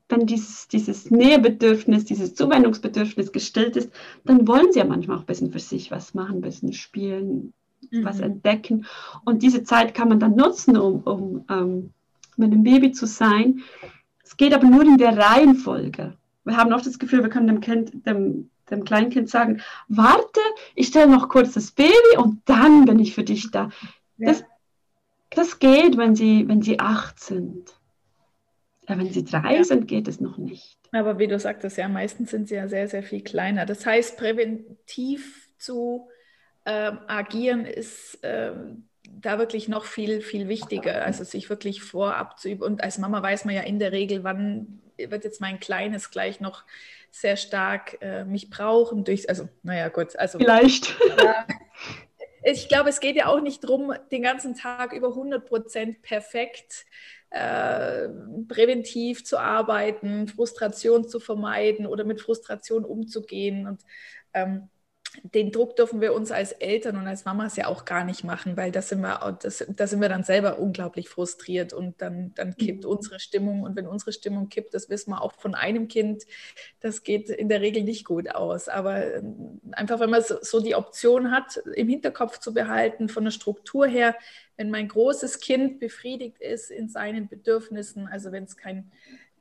wenn dieses, dieses Nähebedürfnis, dieses Zuwendungsbedürfnis gestillt ist, dann wollen sie ja manchmal auch ein bisschen für sich was machen, ein bisschen spielen, mhm. was entdecken. Und diese Zeit kann man dann nutzen, um, um ähm, mit dem Baby zu sein. Es geht aber nur in der Reihenfolge. Wir haben oft das Gefühl, wir können dem Kind, dem dem Kleinkind sagen, warte, ich stelle noch kurz das Baby und dann bin ich für dich da. Ja. Das, das geht, wenn sie, wenn sie acht sind. Ja, wenn sie drei ja. sind, geht es noch nicht. Aber wie du sagtest, ja, meistens sind sie ja sehr, sehr viel kleiner. Das heißt, präventiv zu ähm, agieren ist ähm, da wirklich noch viel, viel wichtiger. Also sich wirklich vorab zu üben. Und als Mama weiß man ja in der Regel, wann wird jetzt mein Kleines gleich noch sehr stark äh, mich brauchen. Durch, also, naja, gut. Also, Vielleicht. Ja, ich glaube, es geht ja auch nicht darum, den ganzen Tag über 100 Prozent perfekt äh, präventiv zu arbeiten, Frustration zu vermeiden oder mit Frustration umzugehen. Und ähm, den Druck dürfen wir uns als Eltern und als Mamas ja auch gar nicht machen, weil das sind wir, das, da sind wir dann selber unglaublich frustriert und dann, dann kippt mhm. unsere Stimmung. Und wenn unsere Stimmung kippt, das wissen wir auch von einem Kind, das geht in der Regel nicht gut aus. Aber ähm, einfach, wenn man so die Option hat, im Hinterkopf zu behalten, von der Struktur her, wenn mein großes Kind befriedigt ist in seinen Bedürfnissen, also wenn es kein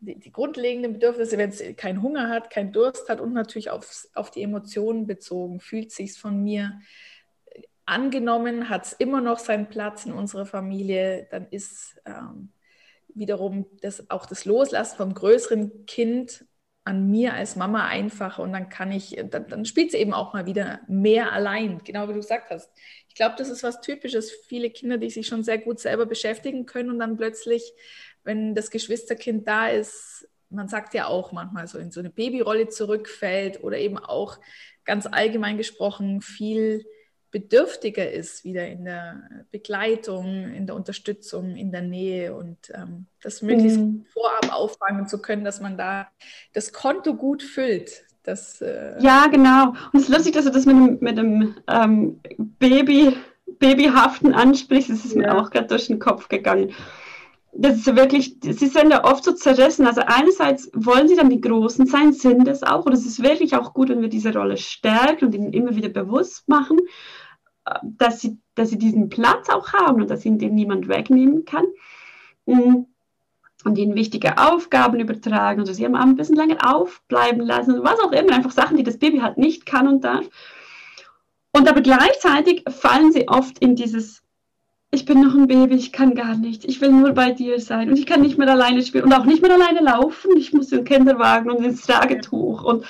die, die, grundlegenden Bedürfnisse, wenn es keinen Hunger hat, keinen Durst hat und natürlich auf, auf die Emotionen bezogen, fühlt sich von mir angenommen, hat es immer noch seinen Platz in unserer Familie, dann ist ähm, wiederum das, auch das Loslassen vom größeren Kind an mir als Mama einfacher und dann kann ich, dann, dann spielt sie eben auch mal wieder mehr allein, genau wie du gesagt hast. Ich glaube, das ist was Typisches. Viele Kinder, die sich schon sehr gut selber beschäftigen können und dann plötzlich wenn das Geschwisterkind da ist, man sagt ja auch manchmal so in so eine Babyrolle zurückfällt oder eben auch ganz allgemein gesprochen viel bedürftiger ist wieder in der Begleitung, in der Unterstützung, in der Nähe und ähm, das möglichst mhm. vorab auffangen zu können, dass man da das Konto gut füllt. Das, äh ja, genau. Und es ist lustig, dass du das mit dem, mit dem ähm, Baby, Babyhaften ansprichst. Das ist ja. mir auch gerade durch den Kopf gegangen das ist wirklich, sie sind ja oft so zerrissen. Also einerseits wollen sie dann die Großen sein, sind es auch. Und es ist wirklich auch gut, wenn wir diese Rolle stärken und ihnen immer wieder bewusst machen, äh, dass sie, dass sie diesen Platz auch haben und dass ihnen den niemand wegnehmen kann. Mm. Und ihnen wichtige Aufgaben übertragen und sie haben ein bisschen länger aufbleiben lassen, was auch immer, einfach Sachen, die das Baby halt nicht kann und darf. Und aber gleichzeitig fallen sie oft in dieses ich bin noch ein Baby, ich kann gar nicht. Ich will nur bei dir sein und ich kann nicht mehr alleine spielen und auch nicht mehr alleine laufen. Ich muss in den Kinderwagen und ins Tragetuch und,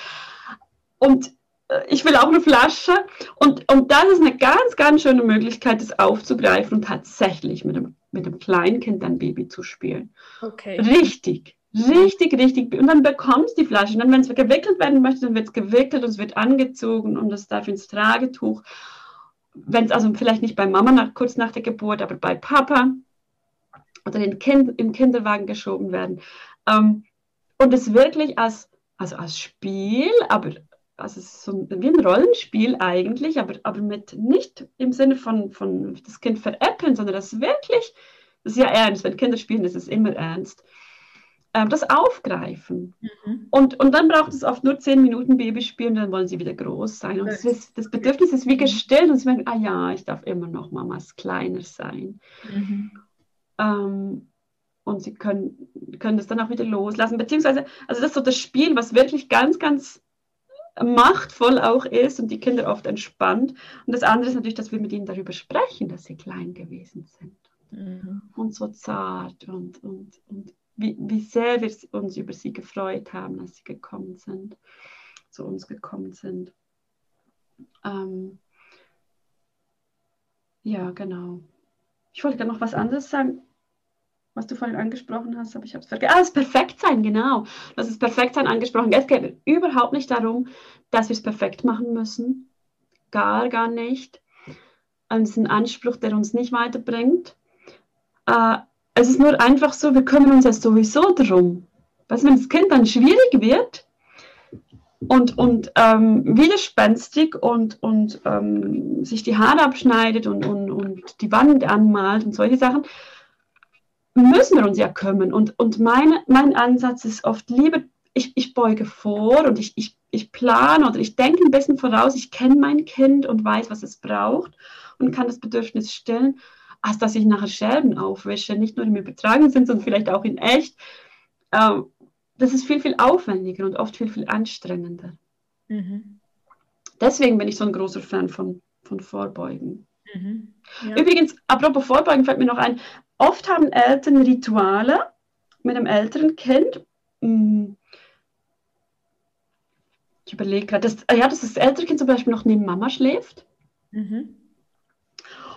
und äh, ich will auch eine Flasche. Und, und das ist eine ganz, ganz schöne Möglichkeit, das aufzugreifen und tatsächlich mit dem, mit dem Kleinkind ein Baby zu spielen. Okay. Richtig, richtig, richtig. Und dann bekommst du die Flasche. Und dann, wenn es gewickelt werden möchte, dann wird es gewickelt und es wird angezogen und es darf ins Tragetuch wenn es also vielleicht nicht bei Mama nach, kurz nach der Geburt, aber bei Papa oder den kind, im Kinderwagen geschoben werden. Ähm, und es wirklich als, also als Spiel, aber also es ist so wie ein Rollenspiel eigentlich, aber, aber mit nicht im Sinne von, von das Kind veräppeln, sondern das wirklich, das ist ja ernst, wenn Kinder spielen, ist immer ernst, ähm, das aufgreifen. Mhm. Und, und dann braucht es oft nur zehn Minuten Babyspielen, dann wollen sie wieder groß sein. Und das, ist, das Bedürfnis ist wie gestillt und sie merken, ah ja, ich darf immer noch Mamas kleiner sein. Mhm. Ähm, und sie können, können das dann auch wieder loslassen. Beziehungsweise, also das ist so das Spiel, was wirklich ganz, ganz machtvoll auch ist und die Kinder oft entspannt. Und das andere ist natürlich, dass wir mit ihnen darüber sprechen, dass sie klein gewesen sind. Mhm. Und so zart und, und, und wie, wie sehr wir uns über sie gefreut haben, als sie gekommen sind, zu uns gekommen sind. Ähm, ja, genau. Ich wollte noch was anderes sagen was du vorhin angesprochen hast, aber ich habe es vergessen. Ah, das Perfektsein, genau. Das ist Perfektsein angesprochen. Es geht überhaupt nicht darum, dass wir es perfekt machen müssen. Gar, gar nicht. Es ist ein Anspruch, der uns nicht weiterbringt. Äh, es ist nur einfach so, wir kümmern uns ja sowieso darum. Was, wenn das Kind dann schwierig wird und, und ähm, widerspenstig und, und ähm, sich die Haare abschneidet und, und, und die Wand anmalt und solche Sachen, müssen wir uns ja kümmern. Und, und meine, mein Ansatz ist oft lieber, ich, ich beuge vor und ich, ich, ich plane oder ich denke ein bisschen voraus, ich kenne mein Kind und weiß, was es braucht und kann das Bedürfnis stillen, als dass ich nachher Scherben aufwische, nicht nur im übertragenen Sinn, sondern vielleicht auch in echt. Ähm, das ist viel, viel aufwendiger und oft viel, viel anstrengender. Mhm. Deswegen bin ich so ein großer Fan von, von Vorbeugen. Mhm. Ja. Übrigens, apropos Vorbeugen fällt mir noch ein, oft haben Eltern Rituale mit einem älteren Kind. Hm. Ich überlege gerade, dass, ja, dass das ältere Kind zum Beispiel noch neben Mama schläft. Mhm.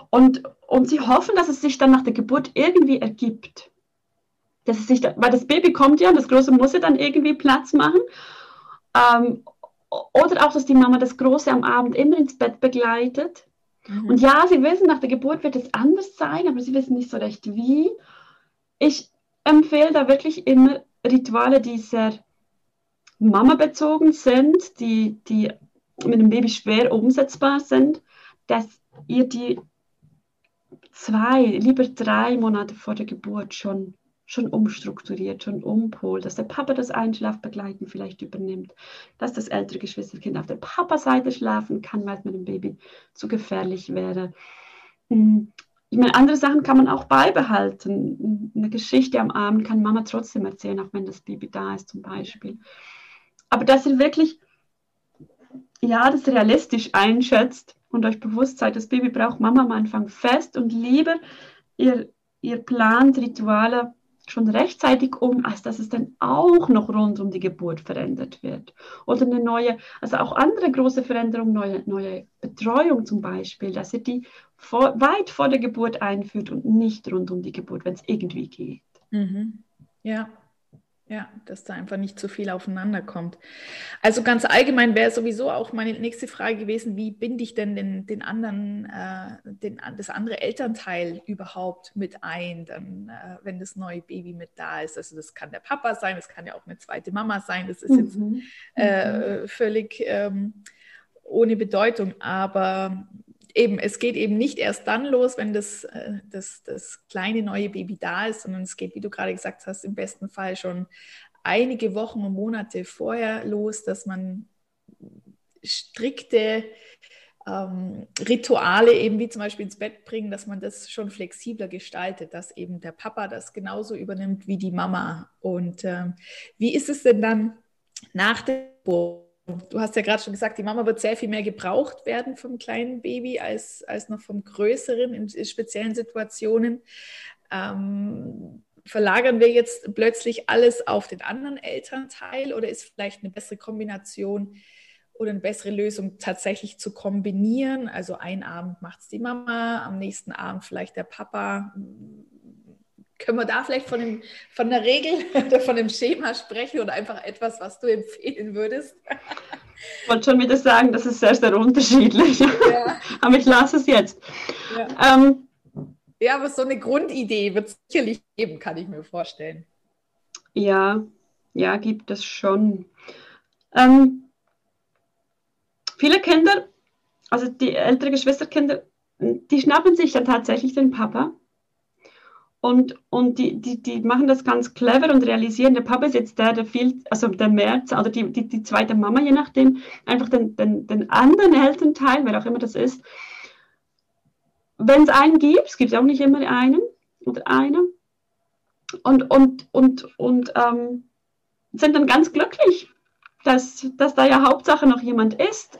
Und, und sie hoffen, dass es sich dann nach der Geburt irgendwie ergibt. Dass es sich da, weil das Baby kommt ja und das Große muss ja dann irgendwie Platz machen. Ähm, oder auch, dass die Mama das Große am Abend immer ins Bett begleitet Mhm. Und ja, sie wissen, nach der Geburt wird es anders sein, aber sie wissen nicht so recht wie. Ich empfehle da wirklich immer Rituale, die sehr Mama-bezogen sind, die, die mit dem Baby schwer umsetzbar sind, dass ihr die zwei, lieber drei Monate vor der Geburt schon schon umstrukturiert, schon umpolt, dass der Papa das Einschlafbegleiten vielleicht übernimmt, dass das ältere Geschwisterkind auf der Papa-Seite schlafen kann, weil es mit dem Baby zu gefährlich wäre. Hm, ich meine, andere Sachen kann man auch beibehalten. Eine Geschichte am Abend kann Mama trotzdem erzählen, auch wenn das Baby da ist zum Beispiel. Aber dass ihr wirklich, ja, das realistisch einschätzt und euch bewusst seid, das Baby braucht Mama am Anfang fest und lieber ihr, ihr plant Rituale schon rechtzeitig um, als dass es dann auch noch rund um die Geburt verändert wird. Oder eine neue, also auch andere große Veränderungen, neue, neue Betreuung zum Beispiel, dass ihr die vor, weit vor der Geburt einführt und nicht rund um die Geburt, wenn es irgendwie geht. Mhm. Ja, ja, dass da einfach nicht zu viel aufeinander kommt. Also ganz allgemein wäre sowieso auch meine nächste Frage gewesen, wie binde ich denn den, den anderen, äh, den, das andere Elternteil überhaupt mit ein, dann, äh, wenn das neue Baby mit da ist. Also das kann der Papa sein, das kann ja auch eine zweite Mama sein, das ist mhm. jetzt äh, mhm. völlig ähm, ohne Bedeutung. Aber eben, es geht eben nicht erst dann los, wenn das, äh, das, das kleine neue Baby da ist, sondern es geht, wie du gerade gesagt hast, im besten Fall schon einige Wochen und Monate vorher los, dass man strikte ähm, Rituale eben wie zum Beispiel ins Bett bringen, dass man das schon flexibler gestaltet, dass eben der Papa das genauso übernimmt wie die Mama. Und ähm, wie ist es denn dann nach der Geburt? Du hast ja gerade schon gesagt, die Mama wird sehr viel mehr gebraucht werden vom kleinen Baby als, als noch vom größeren in, speziellen Situationen. Ähm, verlagern wir jetzt plötzlich alles auf den anderen Elternteil oder ist vielleicht eine bessere Kombination oder eine bessere Lösung tatsächlich zu kombinieren? Also ein Abend macht es die Mama, am nächsten Abend vielleicht der Papa. Können wir da vielleicht von, dem, von der Regel oder von dem Schema sprechen oder einfach etwas, was du empfehlen würdest? Ich wollte schon wieder sagen, das ist sehr, sehr unterschiedlich. Ja. aber ich lasse es jetzt. Ja. Ähm, ja, aber so eine Grundidee wird es sicherlich geben, kann ich mir vorstellen. Ja, ja, gibt es schon. Ähm, viele Kinder, also die ältere Geschwisterkinder, die schnappen sich dann tatsächlich den Papa und, und die, die, die machen das ganz clever und realisieren, der Papa ist jetzt der, der viel, also der März, oder die, die, die zweite Mama, je nachdem, einfach den, den, den anderen Elternteil, wer auch immer das ist. Wenn es einen gibt, es gibt auch nicht immer einen oder eine, und, und, und, und ähm, sind dann ganz glücklich, dass, dass da ja Hauptsache noch jemand ist,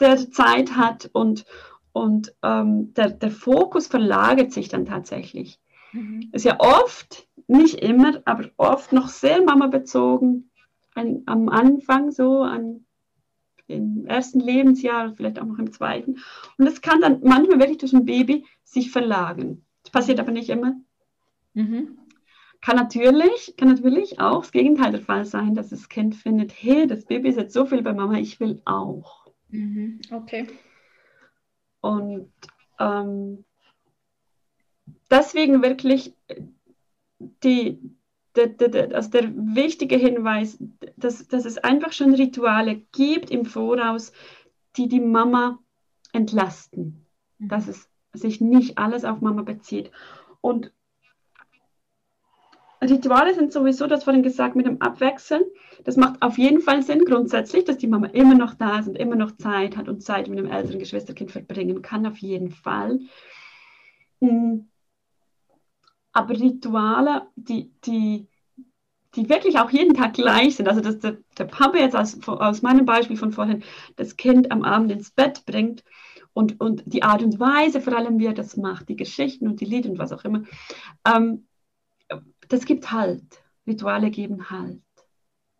der Zeit hat und, und ähm, der, der Fokus verlagert sich dann tatsächlich. Mhm. Ist ja oft, nicht immer, aber oft noch sehr Mama-bezogen. am Anfang so, an, im ersten Lebensjahr, vielleicht auch noch im zweiten. Und es kann dann manchmal wirklich durch ein Baby sich verlagern. Das passiert aber nicht immer. Mhm. Kann natürlich, kann natürlich auch das Gegenteil der Fall sein, dass das Kind findet, hey, das Baby ist jetzt so viel bei Mama, ich will auch. Mhm. Okay. Und ähm, deswegen wirklich die, der, der, also der wichtige Hinweis, dass, dass es einfach schon Rituale gibt im Voraus, die die Mama entlasten. Mhm. Dass es sich nicht alles auf Mama bezieht. Und Rituale sind sowieso, das vorhin gesagt, mit dem Abwechseln. Das macht auf jeden Fall Sinn grundsätzlich, dass die Mama immer noch da ist und immer noch Zeit hat und Zeit mit dem älteren Geschwisterkind verbringen kann, auf jeden Fall. Mhm. Aber Rituale, die, die, die wirklich auch jeden Tag gleich sind, also dass der, der Papa jetzt aus, aus meinem Beispiel von vorhin das Kind am Abend ins Bett bringt und, und die Art und Weise, vor allem wie er das macht, die Geschichten und die Lieder und was auch immer, ähm, das gibt Halt. Rituale geben Halt.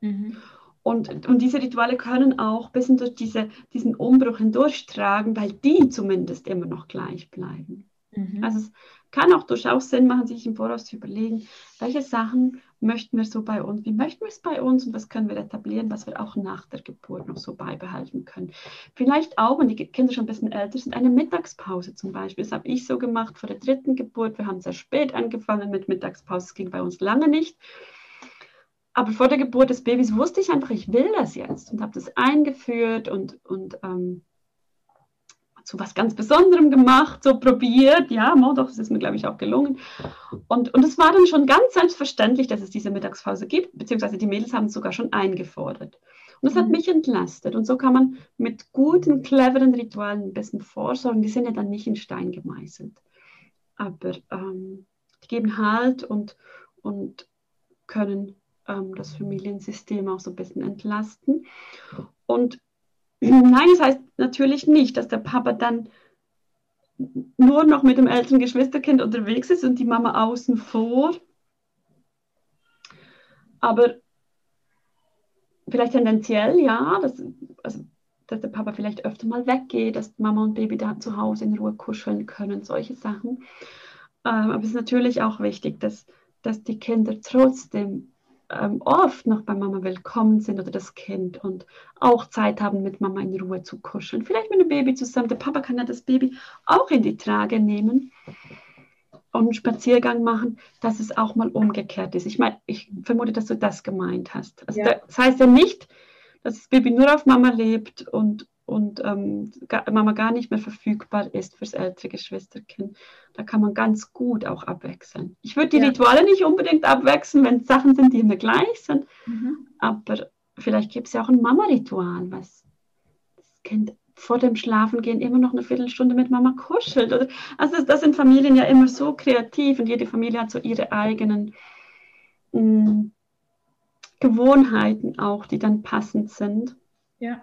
Mhm. Und, und diese Rituale können auch bis durch diese, diesen Umbruch hindurchtragen, weil die zumindest immer noch gleich bleiben. Mhm. Also es kann auch durchaus Sinn machen, sich im Voraus zu überlegen, welche Sachen möchten wir so bei uns, wie möchten wir es bei uns und was können wir etablieren, was wir auch nach der Geburt noch so beibehalten können. Vielleicht auch, wenn die Kinder schon ein bisschen älter sind, eine Mittagspause zum Beispiel. Das habe ich so gemacht vor der dritten Geburt. Wir haben sehr spät angefangen mit Mittagspause, es ging bei uns lange nicht. Aber vor der Geburt des Babys wusste ich einfach, ich will das jetzt und habe das eingeführt und, und ähm, zu was ganz Besonderem gemacht, so probiert. Ja, doch, das ist mir, glaube ich, auch gelungen. Und, und es war dann schon ganz selbstverständlich, dass es diese Mittagspause gibt, beziehungsweise die Mädels haben es sogar schon eingefordert. Und das mhm. hat mich entlastet. Und so kann man mit guten, cleveren Ritualen ein bisschen vorsorgen. Die sind ja dann nicht in Stein gemeißelt. Aber ähm, die geben Halt und, und können ähm, das Familiensystem auch so ein bisschen entlasten. Und Nein, das heißt natürlich nicht, dass der Papa dann nur noch mit dem älteren Geschwisterkind unterwegs ist und die Mama außen vor. Aber vielleicht tendenziell ja, dass, also, dass der Papa vielleicht öfter mal weggeht, dass Mama und Baby da zu Hause in Ruhe kuscheln können, solche Sachen. Ähm, aber es ist natürlich auch wichtig, dass, dass die Kinder trotzdem ähm, oft noch bei Mama willkommen sind oder das Kind und auch Zeit haben, mit Mama in Ruhe zu kuscheln. Vielleicht mit dem Baby zusammen. Der Papa kann ja das Baby auch in die Trage nehmen und einen Spaziergang machen, dass es auch mal umgekehrt ist. Ich meine, ich vermute, dass du das gemeint hast. Also ja. das heißt ja nicht, dass das Baby nur auf Mama lebt und, und ähm, Mama gar nicht mehr verfügbar ist fürs ältere Geschwisterkind. Da kann man ganz gut auch abwechseln. Ich würde die ja. Rituale nicht unbedingt abwechseln, wenn es Sachen sind, die immer gleich sind. Mhm. Aber vielleicht gibt es ja auch ein Mama-Ritual, was das Kind vor dem Schlafengehen immer noch eine Viertelstunde mit Mama kuschelt. Also das, das sind Familien ja immer so kreativ und jede Familie hat so ihre eigenen mh, mm, Gewohnheiten auch, die dann passend sind. Ja.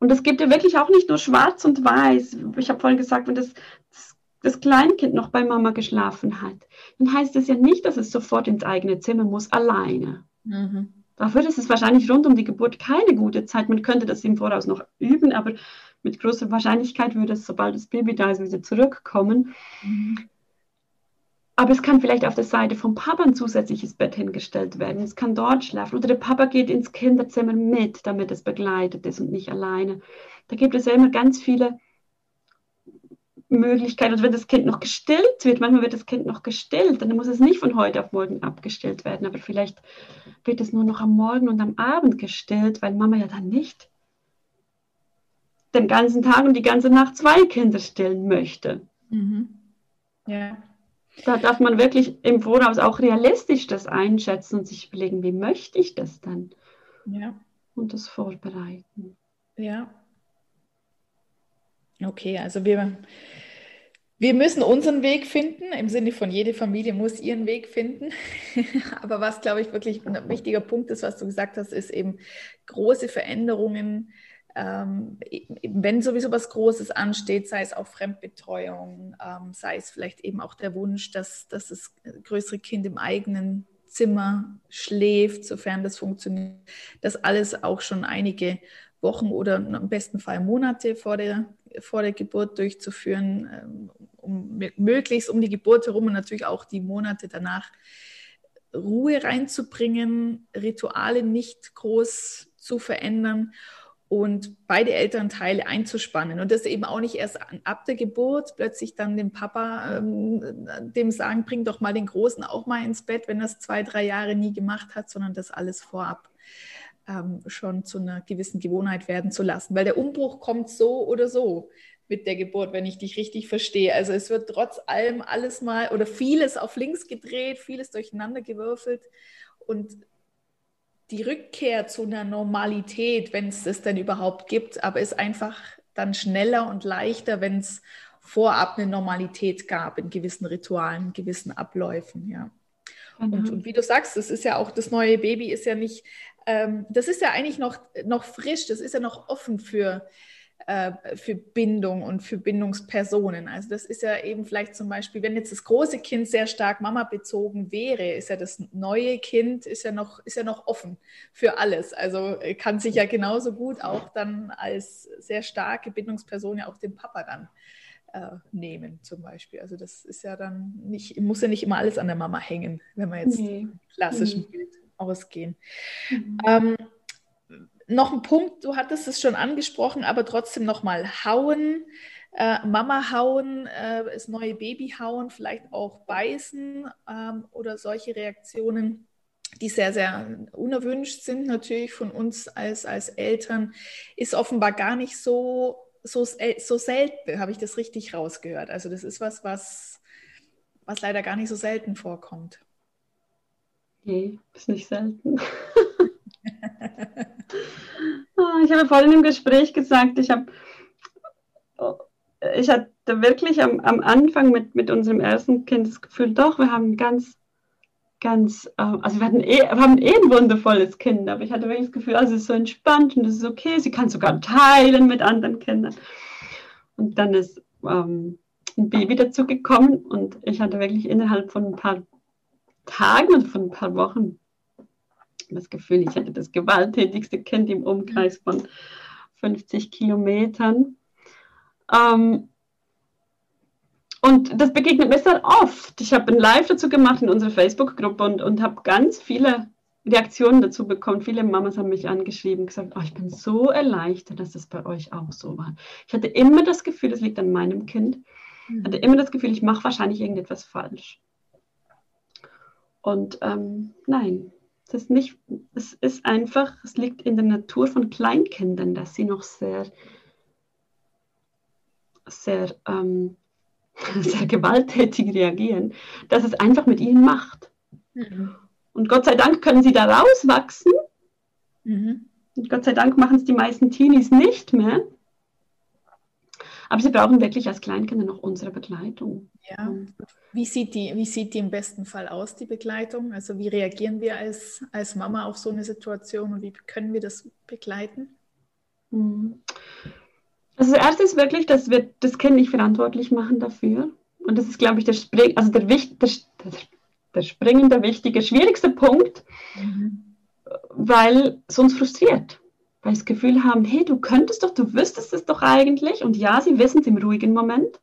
Und es gibt ja wirklich auch nicht nur schwarz und weiß. Ich habe vorhin gesagt, wenn das, das, das Kleinkind noch bei Mama geschlafen hat, dann heißt es ja nicht, dass es sofort ins eigene Zimmer muss, alleine. Mhm. Dafür ist es wahrscheinlich rund um die Geburt keine gute Zeit. Man könnte das im Voraus noch üben, aber mit großer Wahrscheinlichkeit würde es, sobald das Baby da ist, wieder zurückkommen. Mhm. Aber es kann vielleicht auf der Seite vom Papa ein zusätzliches Bett hingestellt werden. Es kann dort schlafen. Oder der Papa geht ins Kinderzimmer mit, damit es begleitet ist und nicht alleine. Da gibt es ja immer ganz viele Möglichkeiten. Und wenn das Kind noch gestillt wird, manchmal wird das Kind noch gestillt, dann muss es nicht von heute auf morgen abgestillt werden. Aber vielleicht wird es nur noch am Morgen und am Abend gestillt, weil Mama ja dann nicht den ganzen Tag und die ganze Nacht zwei Kinder stillen möchte. Mhm. Ja. Da darf man wirklich im Voraus auch realistisch das einschätzen und sich überlegen, wie möchte ich das dann? Ja. Und das vorbereiten. Ja. Okay, also wir, wir müssen unseren Weg finden, im Sinne von jede Familie muss ihren Weg finden. Aber was, glaube ich, wirklich ein wichtiger Punkt ist, was du gesagt hast, ist eben große Veränderungen ähm, wenn sowieso was Großes ansteht, sei es auch Fremdbetreuung, ähm, sei es vielleicht eben auch der Wunsch, dass, dass das größere Kind im eigenen Zimmer schläft, sofern das funktioniert, das alles auch schon einige Wochen oder im besten Fall Monate vor der, vor der Geburt durchzuführen, ähm, um möglichst um die Geburt herum und natürlich auch die Monate danach Ruhe reinzubringen, Rituale nicht groß zu verändern und beide Elternteile einzuspannen. Und das eben auch nicht erst ab der Geburt plötzlich dann dem Papa ähm, dem sagen, bring doch mal den Großen auch mal ins Bett, wenn es zwei, drei Jahre nie gemacht hat, sondern das alles vorab ähm, schon zu einer gewissen Gewohnheit werden zu lassen, weil der Umbruch kommt so oder so mit der Geburt, wenn ich dich richtig verstehe. Also es wird trotz allem alles mal oder vieles auf links gedreht, vieles durcheinander gewürfelt. Und die Rückkehr zu einer Normalität, wenn es das denn überhaupt gibt, aber ist einfach dann schneller und leichter, wenn es vorab eine Normalität gab in gewissen Ritualen, in gewissen Abläufen, ja. Mhm. Und, und, wie du sagst, das ist ja auch, das neue Baby ist ja nicht, ähm, das ist ja eigentlich noch, noch frisch, das ist ja noch offen für, äh, für Bindung und für Bindungspersonen. Also das ist ja eben vielleicht zum Beispiel, wenn jetzt das große Kind sehr stark Mama bezogen wäre, ist ja das neue Kind ist ja noch, ist ja noch offen für alles. Also äh, kann sich ja genauso gut auch dann als sehr starke Bindungsperson ja auch den Papa dann äh, nehmen, zum Beispiel. Also das ist ja dann nicht, muss ja nicht immer alles an der Mama hängen, wenn wir jetzt nee. klassischen mhm. Bild ausgehen. Mhm. Ähm, noch ein Punkt, du hattest es schon angesprochen, aber trotzdem nochmal hauen, äh, Mama hauen, äh, das neue Baby hauen, vielleicht auch beißen ähm, oder solche Reaktionen, die sehr, sehr unerwünscht sind natürlich von uns als, als Eltern, ist offenbar gar nicht so, so, so selten, habe ich das richtig rausgehört. Also das ist was, was, was leider gar nicht so selten vorkommt. Nee, ist nicht selten. Ah, ich habe vorhin im Gespräch gesagt, ich habe ich hatte wirklich am, am Anfang mit, mit unserem ersten Kind das Gefühl, doch, wir haben ganz, ganz, äh, also wir, hatten eh, wir haben eh ein wundervolles Kind, aber ich hatte wirklich das Gefühl, also es ist so entspannt und es ist okay, sie kann sogar teilen mit anderen Kindern. Und dann ist ähm, ein Baby dazu gekommen und ich hatte wirklich innerhalb von ein paar Tagen und von ein paar Wochen das Gefühl, ich hätte das gewalttätigste Kind im Umkreis von 50 Kilometern. Ähm, und das begegnet mir sehr oft. Ich habe ein Live dazu gemacht in unserer Facebook-Gruppe und, und habe ganz viele Reaktionen dazu bekommen. Viele Mamas haben mich angeschrieben und gesagt, oh, ich bin so erleichtert, dass das bei euch auch so war. Ich hatte immer das Gefühl, das liegt an meinem Kind. Ich hatte immer das Gefühl, ich mache wahrscheinlich irgendetwas falsch. Und ähm, nein, das ist nicht, es ist einfach, es liegt in der Natur von Kleinkindern, dass sie noch sehr, sehr, ähm, sehr gewalttätig reagieren, dass es einfach mit ihnen macht. Mhm. Und Gott sei Dank können sie da rauswachsen. Mhm. Und Gott sei Dank machen es die meisten Teenies nicht mehr. Aber sie brauchen wirklich als Kleinkinder noch unsere Begleitung. Ja. Wie sieht, die, wie sieht die im besten Fall aus, die Begleitung? Also wie reagieren wir als, als Mama auf so eine Situation und wie können wir das begleiten? Mhm. Also das Erste ist wirklich, dass wir das Kind nicht verantwortlich machen dafür. Und das ist, glaube ich, der, Spring, also der, der, der, der springende, wichtige, schwierigste Punkt, mhm. weil es uns frustriert weil sie das Gefühl haben, hey, du könntest doch, du wüsstest es doch eigentlich. Und ja, sie wissen es im ruhigen Moment.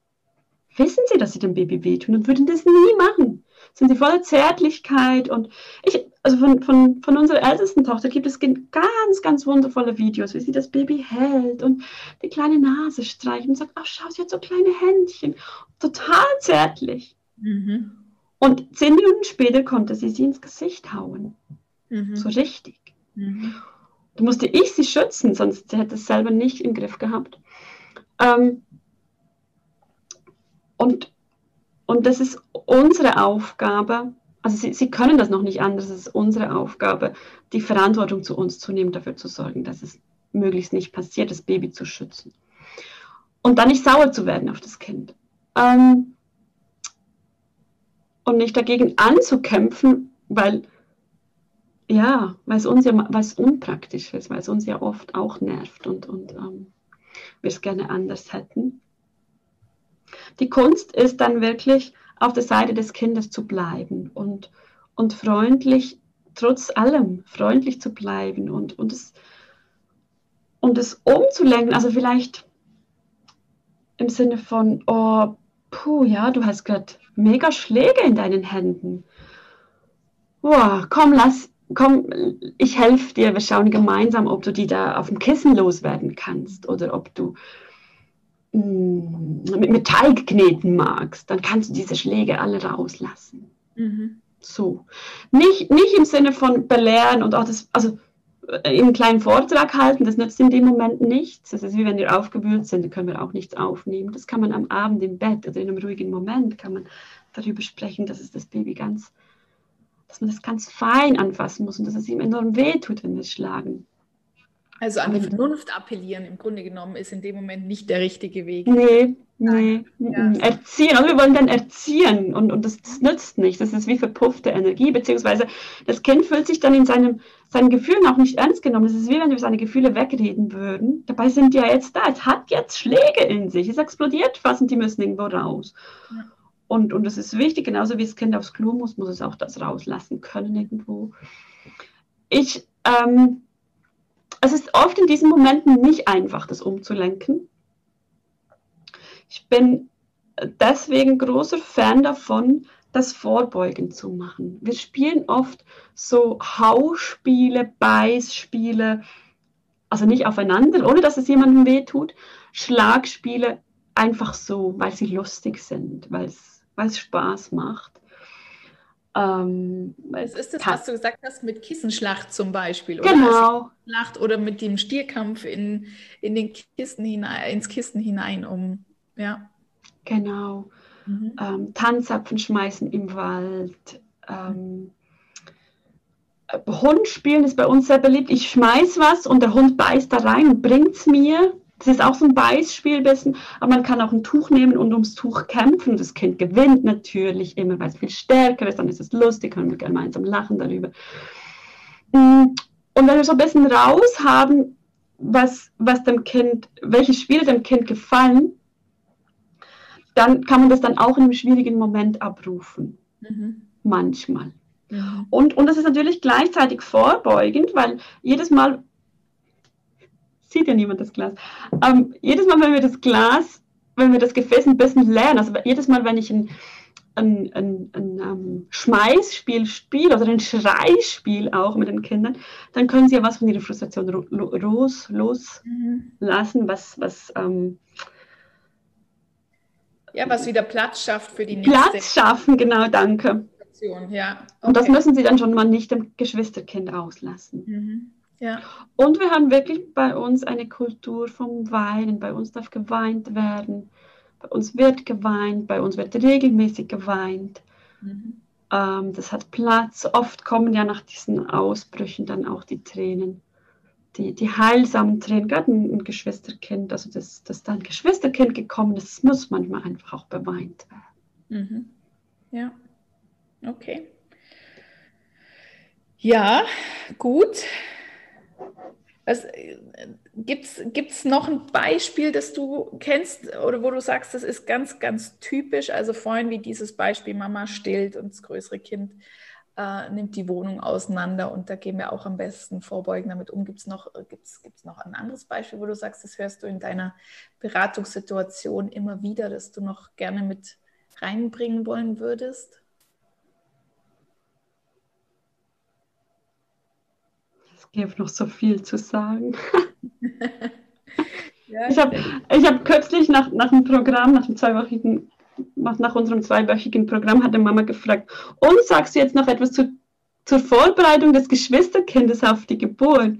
Wissen sie, dass sie dem Baby wehtun und würden das nie machen. Sind sie voller Zärtlichkeit und ich, also von, von, von unserer ältesten Tochter gibt es ganz, ganz wundervolle Videos, wie sie das Baby hält und die kleine Nase streicht und sagt, ach schau, sie hat so kleine Händchen. Total zärtlich. Mhm. Und zehn Minuten später konnte sie sie ins Gesicht hauen. Mhm. So richtig. Mhm musste ich sie schützen, sonst hätte es selber nicht im Griff gehabt. Ähm, und, und das ist unsere Aufgabe, also sie, sie können das noch nicht anders, es ist unsere Aufgabe, die Verantwortung zu uns zu nehmen, dafür zu sorgen, dass es möglichst nicht passiert, das Baby zu schützen. Und dann nicht sauer zu werden auf das Kind. Ähm, und nicht dagegen anzukämpfen, weil ja, weil es uns ja es unpraktisch ist, weil es uns ja oft auch nervt und, und ähm, wir es gerne anders hätten. Die Kunst ist dann wirklich auf der Seite des Kindes zu bleiben und, und freundlich, trotz allem freundlich zu bleiben und, und, es, und es umzulenken. Also vielleicht im Sinne von, oh, puh, ja, du hast gerade mega Schläge in deinen Händen. Boah, komm, lass, komm, ich helfe dir, wir schauen gemeinsam, ob du die da auf dem Kissen loswerden kannst oder ob du mm, mit, mit Teig kneten magst, dann kannst du diese Schläge alle rauslassen. Mhm. So. Nicht, nicht im Sinne von belehren und auch das, also äh, einen kleinen Vortrag halten, das nützt in dem Moment nichts. Das ist wie wenn wir aufgewühlt sind, dann können wir auch nichts aufnehmen. Das kann man am Abend im Bett oder in einem ruhigen Moment kann man darüber sprechen, dass es das Baby ganz dass man das ganz fein anfassen muss und dass es ihm enorm wehtut, wenn wir es schlagen. Also an die Vernunft appellieren, im Grunde genommen, ist in dem Moment nicht der richtige Weg. Nee, nee. Ja. Erziehen, also wir wollen dann erziehen und, und das, das, nützt nicht. Das ist wie verpuffte Energie, beziehungsweise das Kind fühlt sich dann in seinem, seinen Gefühlen auch nicht ernst genommen. Es ist wie wenn wir seine Gefühle wegreden würden. Dabei sind die ja jetzt da. Es hat jetzt Schläge in sich. Es explodiert fast und die müssen irgendwo raus. Ja. Und, und das ist wichtig, genauso wie das Kind aufs Klo muss, muss es auch das rauslassen können irgendwo. Ich, ähm, es ist oft in diesen Momenten nicht einfach, das umzulenken. Ich bin deswegen großer Fan davon, das Vorbeugen zu machen. Wir spielen oft so Hauspiele, Beißspiele, also nicht aufeinander, ohne dass es jemandem wehtut. Schlagspiele einfach so, weil sie lustig sind, weil es weil es Spaß macht. Ähm, es ist das, was du gesagt hast, mit Kissenschlacht zum Beispiel. Oder? Genau. Schlacht oder mit dem Stierkampf in, in den Kisten hinein, ins Kissen hinein, um, ja. Genau. Mhm. Ähm, Tanzapfen schmeißen im Wald. Ähm, Hund spielen ist bei uns sehr beliebt. Ich schmeiß was und der Hund beißt da rein und bringt es mir. Das ist auch so ein Beißspiel bisschen, aber man kann auch ein Tuch nehmen und ums Tuch kämpfen. Das Kind gewinnt natürlich immer, weil es viel stärker ist, dann ist es lustig, können wir gemeinsam lachen darüber. Und wenn wir so ein bisschen raus haben, was, was dem Kind, welche Spiele dem Kind gefallen, dann kann man das dann auch in einem schwierigen Moment abrufen. Mhm. Manchmal. Und, und das ist natürlich gleichzeitig vorbeugend, weil jedes Mal, sieht ja niemand das Glas. Ähm, jedes Mal, wenn wir das Glas, wenn wir das Gefäß ein bisschen lernen, also jedes Mal, wenn ich ein, ein, ein, ein um, ähm, Schmeißspiel spiele oder ein Schreispiel auch mit den Kindern, dann können sie ja was von ihrer Frustration los, loslassen, mhm. was, was ähm, ja, was wieder Platz schafft für die nächste. Platz schaffen, genau, danke. Ja, okay. Und das müssen sie dann schon mal nicht dem Geschwisterkind auslassen. Mhm. Ja. Und wir haben wirklich bei uns eine Kultur vom Weinen. Bei uns darf geweint werden. Bei uns wird geweint. Bei uns wird regelmäßig geweint. Mhm. Ähm, das hat Platz. Oft kommen ja nach diesen Ausbrüchen dann auch die Tränen. Die, die heilsamen Tränen, gerade ein, Geschwisterkind, also dass, dass da ein Geschwisterkind gekommen ist, das muss manchmal einfach auch beweint werden. Mhm. Ja, okay. Ja, gut. Gibt es noch ein Beispiel, das du kennst oder wo du sagst, das ist ganz, ganz typisch? Also vorhin wie dieses Beispiel, Mama stillt und das größere Kind äh, nimmt die Wohnung auseinander und da gehen wir auch am besten vorbeugen damit um. Gibt es noch, gibt's, gibt's noch ein anderes Beispiel, wo du sagst, das hörst du in deiner Beratungssituation immer wieder, dass du noch gerne mit reinbringen wollen würdest? Gibt noch so viel zu sagen. ja, ich habe ich hab kürzlich nach, nach dem Programm, nach dem zweiwöchigen, nach unserem zweiwöchigen Programm, hat die Mama gefragt, und sagst du jetzt noch etwas zu, zur Vorbereitung des Geschwisterkindes auf die Geburt?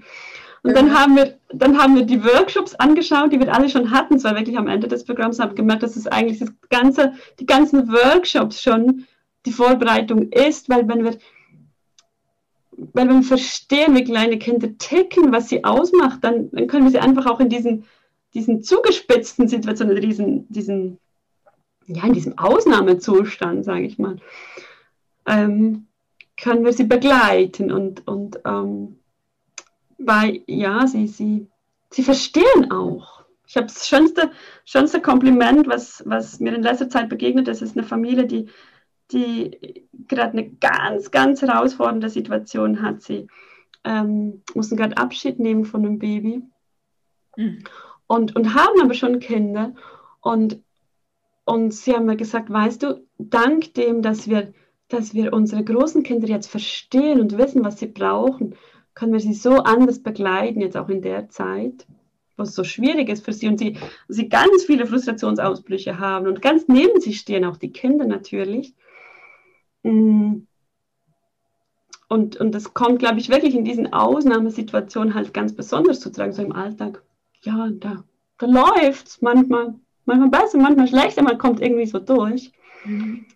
Und dann haben, wir, dann haben wir die Workshops angeschaut, die wir alle schon hatten. Es war wirklich am Ende des Programms, haben gemerkt, dass es eigentlich das ganze, die ganzen Workshops schon die Vorbereitung ist, weil wenn wir, weil wir verstehen, wie kleine Kinder ticken, was sie ausmacht, dann, dann können wir sie einfach auch in diesen, diesen zugespitzten Situationen, diesen, diesen, ja, in diesem Ausnahmezustand, sage ich mal, ähm, können wir sie begleiten und, und ähm, bei, ja, sie, sie, sie verstehen auch. Ich habe das schönste, schönste Kompliment, was, was mir in letzter Zeit begegnet ist, ist eine Familie, die, die gerade eine ganz, ganz herausfordernde Situation hat. Sie ähm, mussten gerade Abschied nehmen von einem Baby mhm. und, und haben aber schon Kinder. Und, und sie haben mir gesagt, weißt du, dank dem, dass wir dass wir unsere großen Kinder jetzt verstehen und wissen, was sie brauchen, können wir sie so anders begleiten, jetzt auch in der Zeit, wo es so schwierig ist für sie und sie, sie ganz viele Frustrationsausbrüche haben und ganz neben sie stehen auch die Kinder natürlich. Mm. Und, und das kommt, glaube ich, wirklich in diesen Ausnahmesituationen halt ganz besonders zu tragen, so im Alltag. Ja, da, da läuft es manchmal, manchmal besser, manchmal schlechter, man kommt irgendwie so durch. Mhm.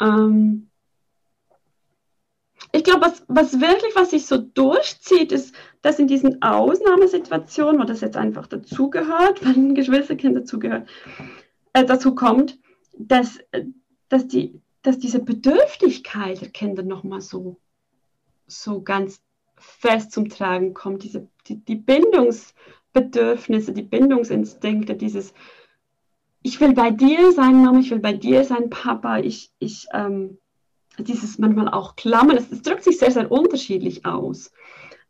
Ähm, ich glaube, was, was wirklich, was sich so durchzieht, ist, dass in diesen Ausnahmesituationen, wo das jetzt einfach dazugehört, weil ein Geschwisterkind dazugehört, äh, dazu kommt, dass, dass, die, dass diese Bedürftigkeit der Kinder nochmal so, so ganz fest zum Tragen kommt, diese, die, die Bindungsbedürfnisse, die Bindungsinstinkte, dieses, ich will bei dir sein, Mama, ich will bei dir sein, Papa, ich, ich, ähm, dieses manchmal auch Klammern, es, drückt sich sehr, sehr unterschiedlich aus.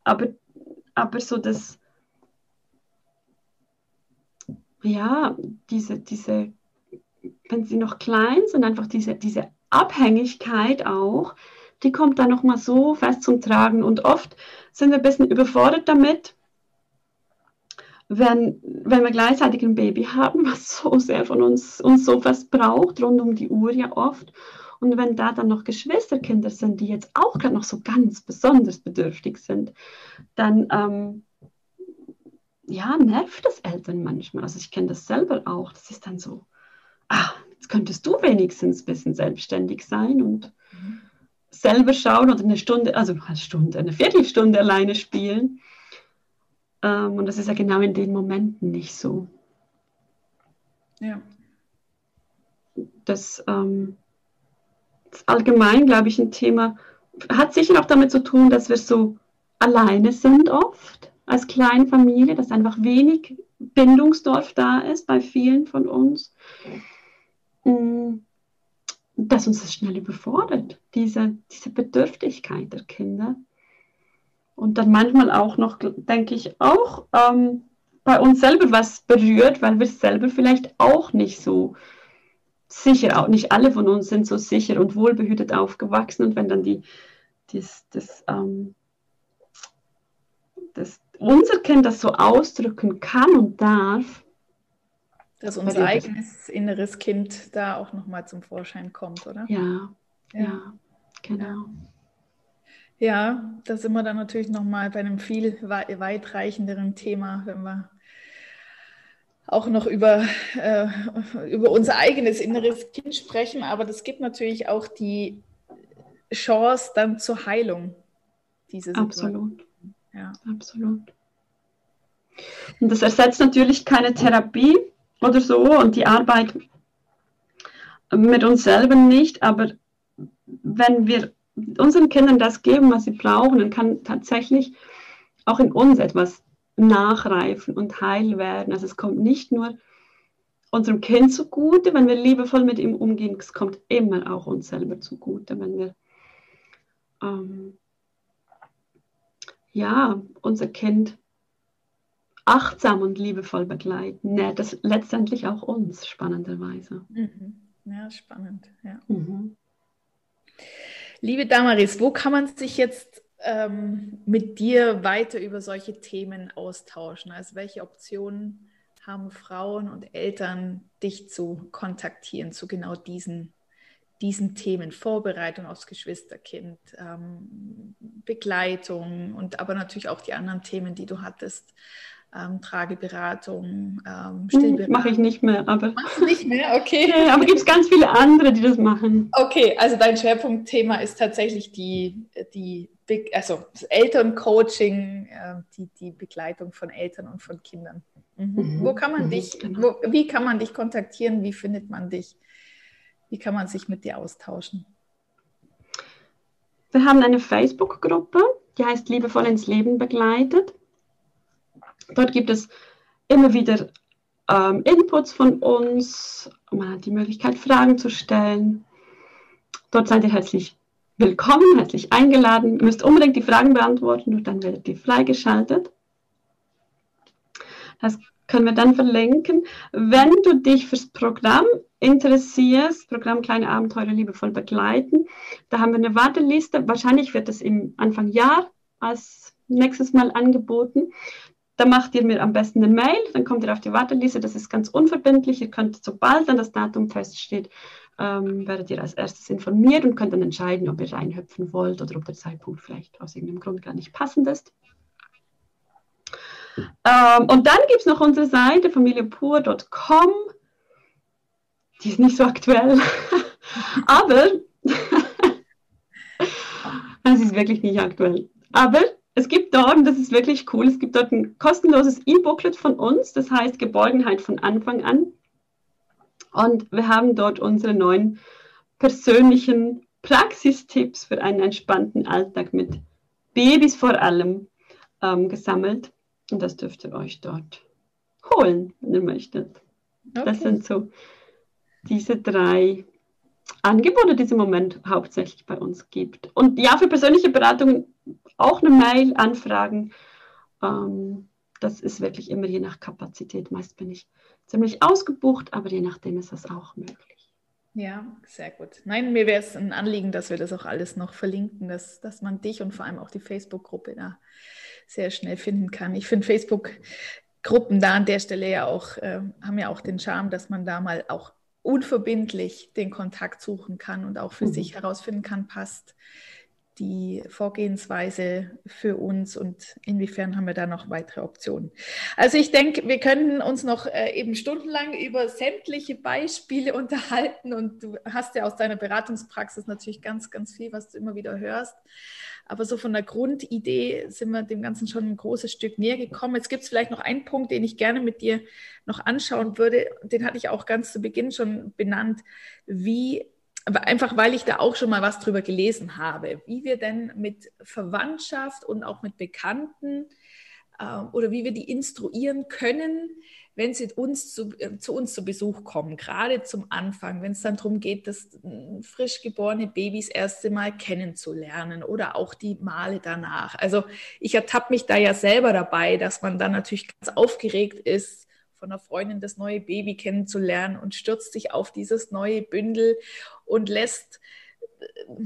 Aber, aber so das, ja, diese, diese, wenn sie noch klein sind, einfach diese, diese Abhängigkeit auch, die kommt dann nochmal so fest zum Tragen. Und oft sind wir ein bisschen überfordert damit, wenn, wenn wir gleichzeitig ein Baby haben, was so sehr von uns, uns so fast braucht, rund um die Uhr ja oft. Und wenn da dann noch Geschwisterkinder sind, die jetzt auch gerade noch so ganz besonders bedürftig sind, dann ähm, ja, nervt das Eltern manchmal. Also ich kenne das selber auch. Das ist dann so, ah, jetzt könntest du wenigstens ein bisschen selbstständig sein und mhm. selber schauen oder eine Stunde, also eine Stunde, eine Viertelstunde alleine spielen. Ähm, und das ist ja genau in den Momenten nicht so. Ja. Das, ähm, das allgemein, glaube ich, ein Thema, hat sicher auch damit zu tun, dass wir so alleine sind oft als kleine Familie, dass einfach wenig Bindungsdorf da ist bei vielen von uns. Dass uns das schnell überfordert, diese, diese Bedürftigkeit der Kinder. Und dann manchmal auch noch, denke ich, auch ähm, bei uns selber was berührt, weil wir selber vielleicht auch nicht so sicher, auch nicht alle von uns sind so sicher und wohlbehütet aufgewachsen. Und wenn dann die, das, das, ähm, das, unser Kind das so ausdrücken kann und darf, dass unser eigenes inneres Kind da auch nochmal zum Vorschein kommt, oder? Ja, ja, ja genau. Ja. Da sind wir dann natürlich nochmal bei einem viel weitreichenderen Thema, wenn wir auch noch über, äh, über unser eigenes inneres Kind sprechen. Aber das gibt natürlich auch die Chance dann zur Heilung. Diese Absolut. Ja. Absolut. Und das ersetzt natürlich keine Therapie oder so und die Arbeit mit uns selber nicht. Aber wenn wir unseren Kindern das geben, was sie brauchen, dann kann tatsächlich auch in uns etwas nachreifen und heil werden. Also es kommt nicht nur unserem Kind zugute, wenn wir liebevoll mit ihm umgehen, es kommt immer auch uns selber zugute, wenn wir ähm, ja, unser Kind achtsam und liebevoll begleiten, nährt das letztendlich auch uns, spannenderweise. Mhm. Ja, spannend, ja. Mhm. Liebe Damaris, wo kann man sich jetzt ähm, mit dir weiter über solche Themen austauschen? Also welche Optionen haben Frauen und Eltern, dich zu kontaktieren zu genau diesen, diesen Themen, Vorbereitung aufs Geschwisterkind, ähm, Begleitung und aber natürlich auch die anderen Themen, die du hattest. Ähm, Trageberatung, ähm, Stillberatung. Mache ich nicht mehr, aber. Machst du nicht mehr? Okay. Ja, aber gibt es ganz viele andere, die das machen. Okay, also dein Schwerpunktthema ist tatsächlich die, die also das Elterncoaching, äh, die, die Begleitung von Eltern und von Kindern. Mhm. Mhm. Wo kann man mhm, dich, genau. wo, wie kann man dich kontaktieren? Wie findet man dich? Wie kann man sich mit dir austauschen? Wir haben eine Facebook-Gruppe, die heißt Liebevoll ins Leben begleitet. Dort gibt es immer wieder ähm, Inputs von uns. Man hat die Möglichkeit, Fragen zu stellen. Dort seid ihr herzlich willkommen, herzlich eingeladen. Ihr müsst unbedingt die Fragen beantworten und dann werdet ihr freigeschaltet. Das können wir dann verlinken. Wenn du dich fürs Programm interessierst, Programm Kleine Abenteuer liebevoll begleiten, da haben wir eine Warteliste. Wahrscheinlich wird es im Anfang Jahr als nächstes Mal angeboten. Da macht ihr mir am besten eine Mail, dann kommt ihr auf die Warteliste. Das ist ganz unverbindlich. Ihr könnt, sobald dann das Datum feststeht, ähm, werdet ihr als erstes informiert und könnt dann entscheiden, ob ihr reinhüpfen wollt oder ob der Zeitpunkt vielleicht aus irgendeinem Grund gar nicht passend ist. Ähm, und dann gibt es noch unsere Seite familiepur.com. Die ist nicht so aktuell, aber sie ist wirklich nicht aktuell. Aber es gibt dort, und das ist wirklich cool, es gibt dort ein kostenloses E-Booklet von uns, das heißt Geborgenheit von Anfang an. Und wir haben dort unsere neuen persönlichen Praxistipps für einen entspannten Alltag mit Babys vor allem ähm, gesammelt. Und das dürft ihr euch dort holen, wenn ihr möchtet. Okay. Das sind so diese drei Angebote, die es im Moment hauptsächlich bei uns gibt. Und ja, für persönliche Beratungen auch eine Mail anfragen. Ähm, das ist wirklich immer je nach Kapazität. Meist bin ich ziemlich ausgebucht, aber je nachdem ist das auch möglich. Ja, sehr gut. Nein, mir wäre es ein Anliegen, dass wir das auch alles noch verlinken, dass, dass man dich und vor allem auch die Facebook-Gruppe da sehr schnell finden kann. Ich finde Facebook-Gruppen da an der Stelle ja auch, äh, haben ja auch den Charme, dass man da mal auch unverbindlich den Kontakt suchen kann und auch für mhm. sich herausfinden kann, passt die Vorgehensweise für uns und inwiefern haben wir da noch weitere Optionen. Also ich denke, wir könnten uns noch äh, eben stundenlang über sämtliche Beispiele unterhalten und du hast ja aus deiner Beratungspraxis natürlich ganz, ganz viel, was du immer wieder hörst. Aber so von der Grundidee sind wir dem Ganzen schon ein großes Stück näher gekommen. Jetzt gibt es vielleicht noch einen Punkt, den ich gerne mit dir noch anschauen würde. Den hatte ich auch ganz zu Beginn schon benannt. Wie einfach weil ich da auch schon mal was drüber gelesen habe, wie wir denn mit Verwandtschaft und auch mit Bekannten äh, oder wie wir die instruieren können, wenn sie uns zu, äh, zu, uns zu Besuch kommen, gerade zum Anfang, wenn es dann darum geht, das äh, frisch geborene Babys erste Mal kennenzulernen oder auch die Male danach. Also ich ertappe mich da ja selber dabei, dass man dann natürlich ganz aufgeregt ist, von einer Freundin das neue Baby kennenzulernen und stürzt sich auf dieses neue Bündel und lässt äh,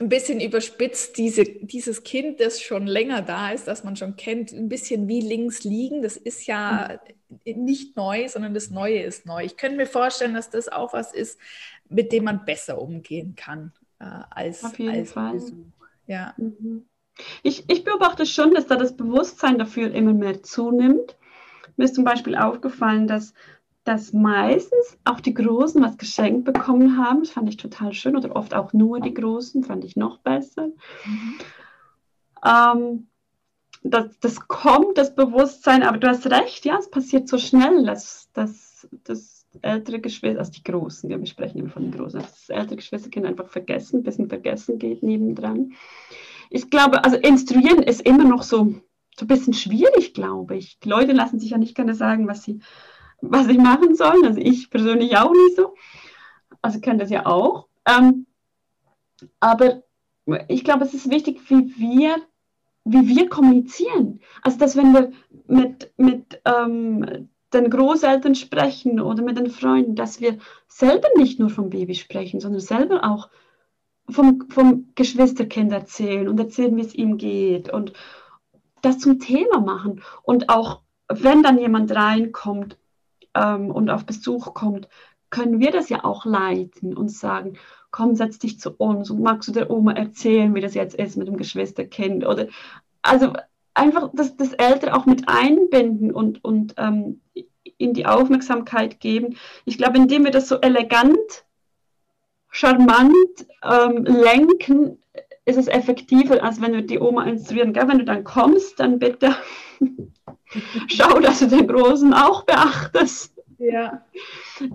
ein bisschen überspitzt diese, dieses Kind, das schon länger da ist, das man schon kennt, ein bisschen wie links liegen. Das ist ja nicht neu, sondern das Neue ist neu. Ich könnte mir vorstellen, dass das auch was ist, mit dem man besser umgehen kann äh, als, Auf jeden als Fall. Besuch. Ja. Mhm. Ich, ich beobachte schon, dass da das Bewusstsein dafür immer mehr zunimmt. Mir ist zum Beispiel aufgefallen, dass, dass meistens auch die Großen was geschenkt bekommen haben. Das fand ich total schön. Oder oft auch nur die Großen, fand ich noch besser. Mhm. Ähm, das, das kommt, das Bewusstsein, aber du hast recht, ja, es passiert so schnell, dass, dass, dass ältere Geschwister, also die Großen, wir sprechen immer von den Großen, dass das ältere Geschwisterkind einfach vergessen, ein bisschen vergessen geht nebendran. Ich glaube, also instruieren ist immer noch so so ein bisschen schwierig, glaube ich. Die Leute lassen sich ja nicht gerne sagen, was sie, was sie machen sollen. Also ich persönlich auch nicht so. Also können das ja auch. Ähm, aber ich glaube, es ist wichtig, wie wir, wie wir kommunizieren. Also, dass wenn wir mit, mit ähm, den Großeltern sprechen oder mit den Freunden, dass wir selber nicht nur vom Baby sprechen, sondern selber auch vom, vom Geschwisterkind erzählen und erzählen, wie es ihm geht und, das zum Thema machen. Und auch wenn dann jemand reinkommt ähm, und auf Besuch kommt, können wir das ja auch leiten und sagen, komm, setz dich zu uns und magst du der Oma erzählen, wie das jetzt ist mit dem Geschwisterkind oder also einfach das, das Ältere auch mit einbinden und, und ähm, in die Aufmerksamkeit geben. Ich glaube, indem wir das so elegant, charmant ähm, lenken, ist es effektiver, als wenn wir die Oma instruieren. Gell? Wenn du dann kommst, dann bitte schau, dass du den Großen auch beachtest. Ja.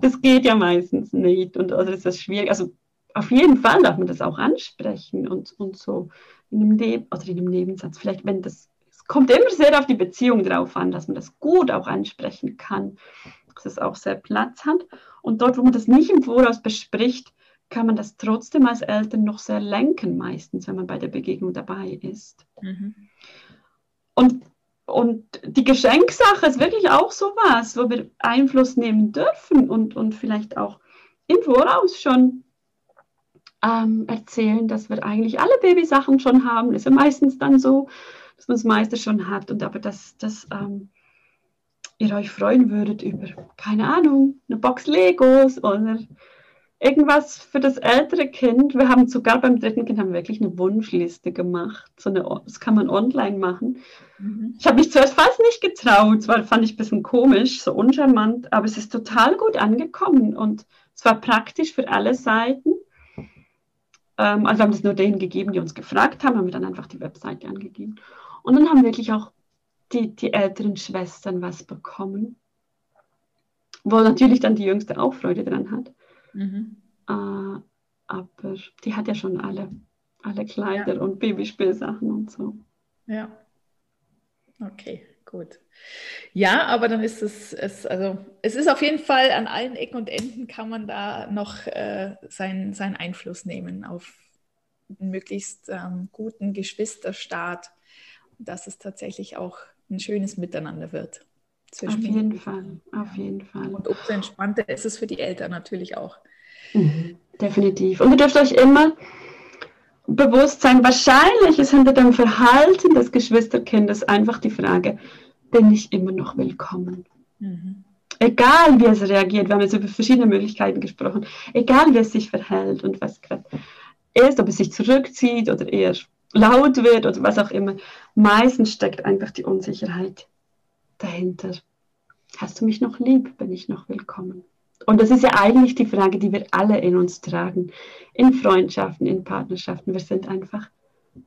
Das geht ja meistens nicht. Und also ist das schwierig. Also auf jeden Fall darf man das auch ansprechen und, und so in einem, Neb oder in einem Nebensatz. Vielleicht, wenn das, es kommt immer sehr auf die Beziehung drauf an, dass man das gut auch ansprechen kann, dass es auch sehr Platz hat. Und dort, wo man das nicht im Voraus bespricht, kann man das trotzdem als Eltern noch sehr lenken, meistens, wenn man bei der Begegnung dabei ist. Mhm. Und, und die Geschenksache ist wirklich auch so was, wo wir Einfluss nehmen dürfen und, und vielleicht auch im Voraus schon ähm, erzählen, dass wir eigentlich alle Babysachen schon haben. Das ist ja meistens dann so, dass man das meiste schon hat und aber dass, dass ähm, ihr euch freuen würdet über, keine Ahnung, eine Box Legos oder irgendwas für das ältere Kind. Wir haben sogar beim dritten Kind haben wir wirklich eine Wunschliste gemacht. So eine, das kann man online machen. Mhm. Ich habe mich zuerst fast nicht getraut, weil fand ich ein bisschen komisch, so uncharmant, aber es ist total gut angekommen und es war praktisch für alle Seiten. Ähm, also wir haben das nur denen gegeben, die uns gefragt haben, haben wir dann einfach die Webseite angegeben. Und dann haben wirklich auch die, die älteren Schwestern was bekommen, wo natürlich dann die Jüngste auch Freude dran hat. Mhm. Äh, aber die hat ja schon alle, alle Kleider ja. und Babyspielsachen und so. Ja. Okay, gut. Ja, aber dann ist es, es, also es ist auf jeden Fall an allen Ecken und Enden kann man da noch äh, sein, seinen Einfluss nehmen auf einen möglichst ähm, guten Geschwisterstaat, dass es tatsächlich auch ein schönes Miteinander wird. Auf jeden Fall, auf jeden Fall. Und umso entspannter ist es für die Eltern natürlich auch. Mhm, definitiv. Und ihr dürft euch immer bewusst sein, wahrscheinlich ist hinter dem Verhalten des Geschwisterkindes einfach die Frage, bin ich immer noch willkommen? Mhm. Egal wie es reagiert, wir haben jetzt über verschiedene Möglichkeiten gesprochen, egal wie es sich verhält und was gerade ist, ob es sich zurückzieht oder eher laut wird oder was auch immer, meistens steckt einfach die Unsicherheit dahinter. Hast du mich noch lieb? Bin ich noch willkommen? Und das ist ja eigentlich die Frage, die wir alle in uns tragen, in Freundschaften, in Partnerschaften. Wir sind einfach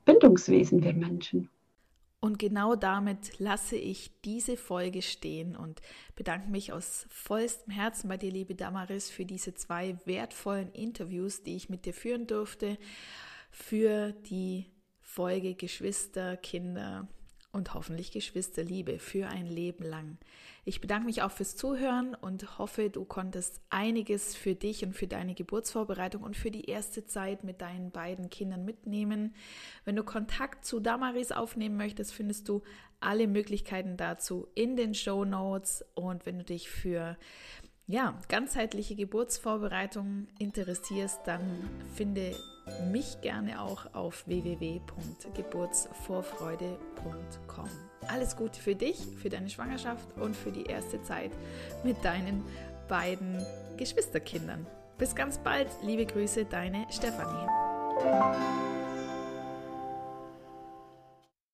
Bindungswesen, wir Menschen. Und genau damit lasse ich diese Folge stehen und bedanke mich aus vollstem Herzen bei dir, liebe Damaris, für diese zwei wertvollen Interviews, die ich mit dir führen durfte, für die Folge Geschwister, Kinder und hoffentlich Geschwisterliebe für ein Leben lang. Ich bedanke mich auch fürs Zuhören und hoffe, du konntest einiges für dich und für deine Geburtsvorbereitung und für die erste Zeit mit deinen beiden Kindern mitnehmen. Wenn du Kontakt zu Damaris aufnehmen möchtest, findest du alle Möglichkeiten dazu in den Show Notes. Und wenn du dich für ja, ganzheitliche Geburtsvorbereitung interessierst, dann finde mich gerne auch auf www.geburtsvorfreude.com. Alles Gute für dich, für deine Schwangerschaft und für die erste Zeit mit deinen beiden Geschwisterkindern. Bis ganz bald, liebe Grüße, deine Stefanie.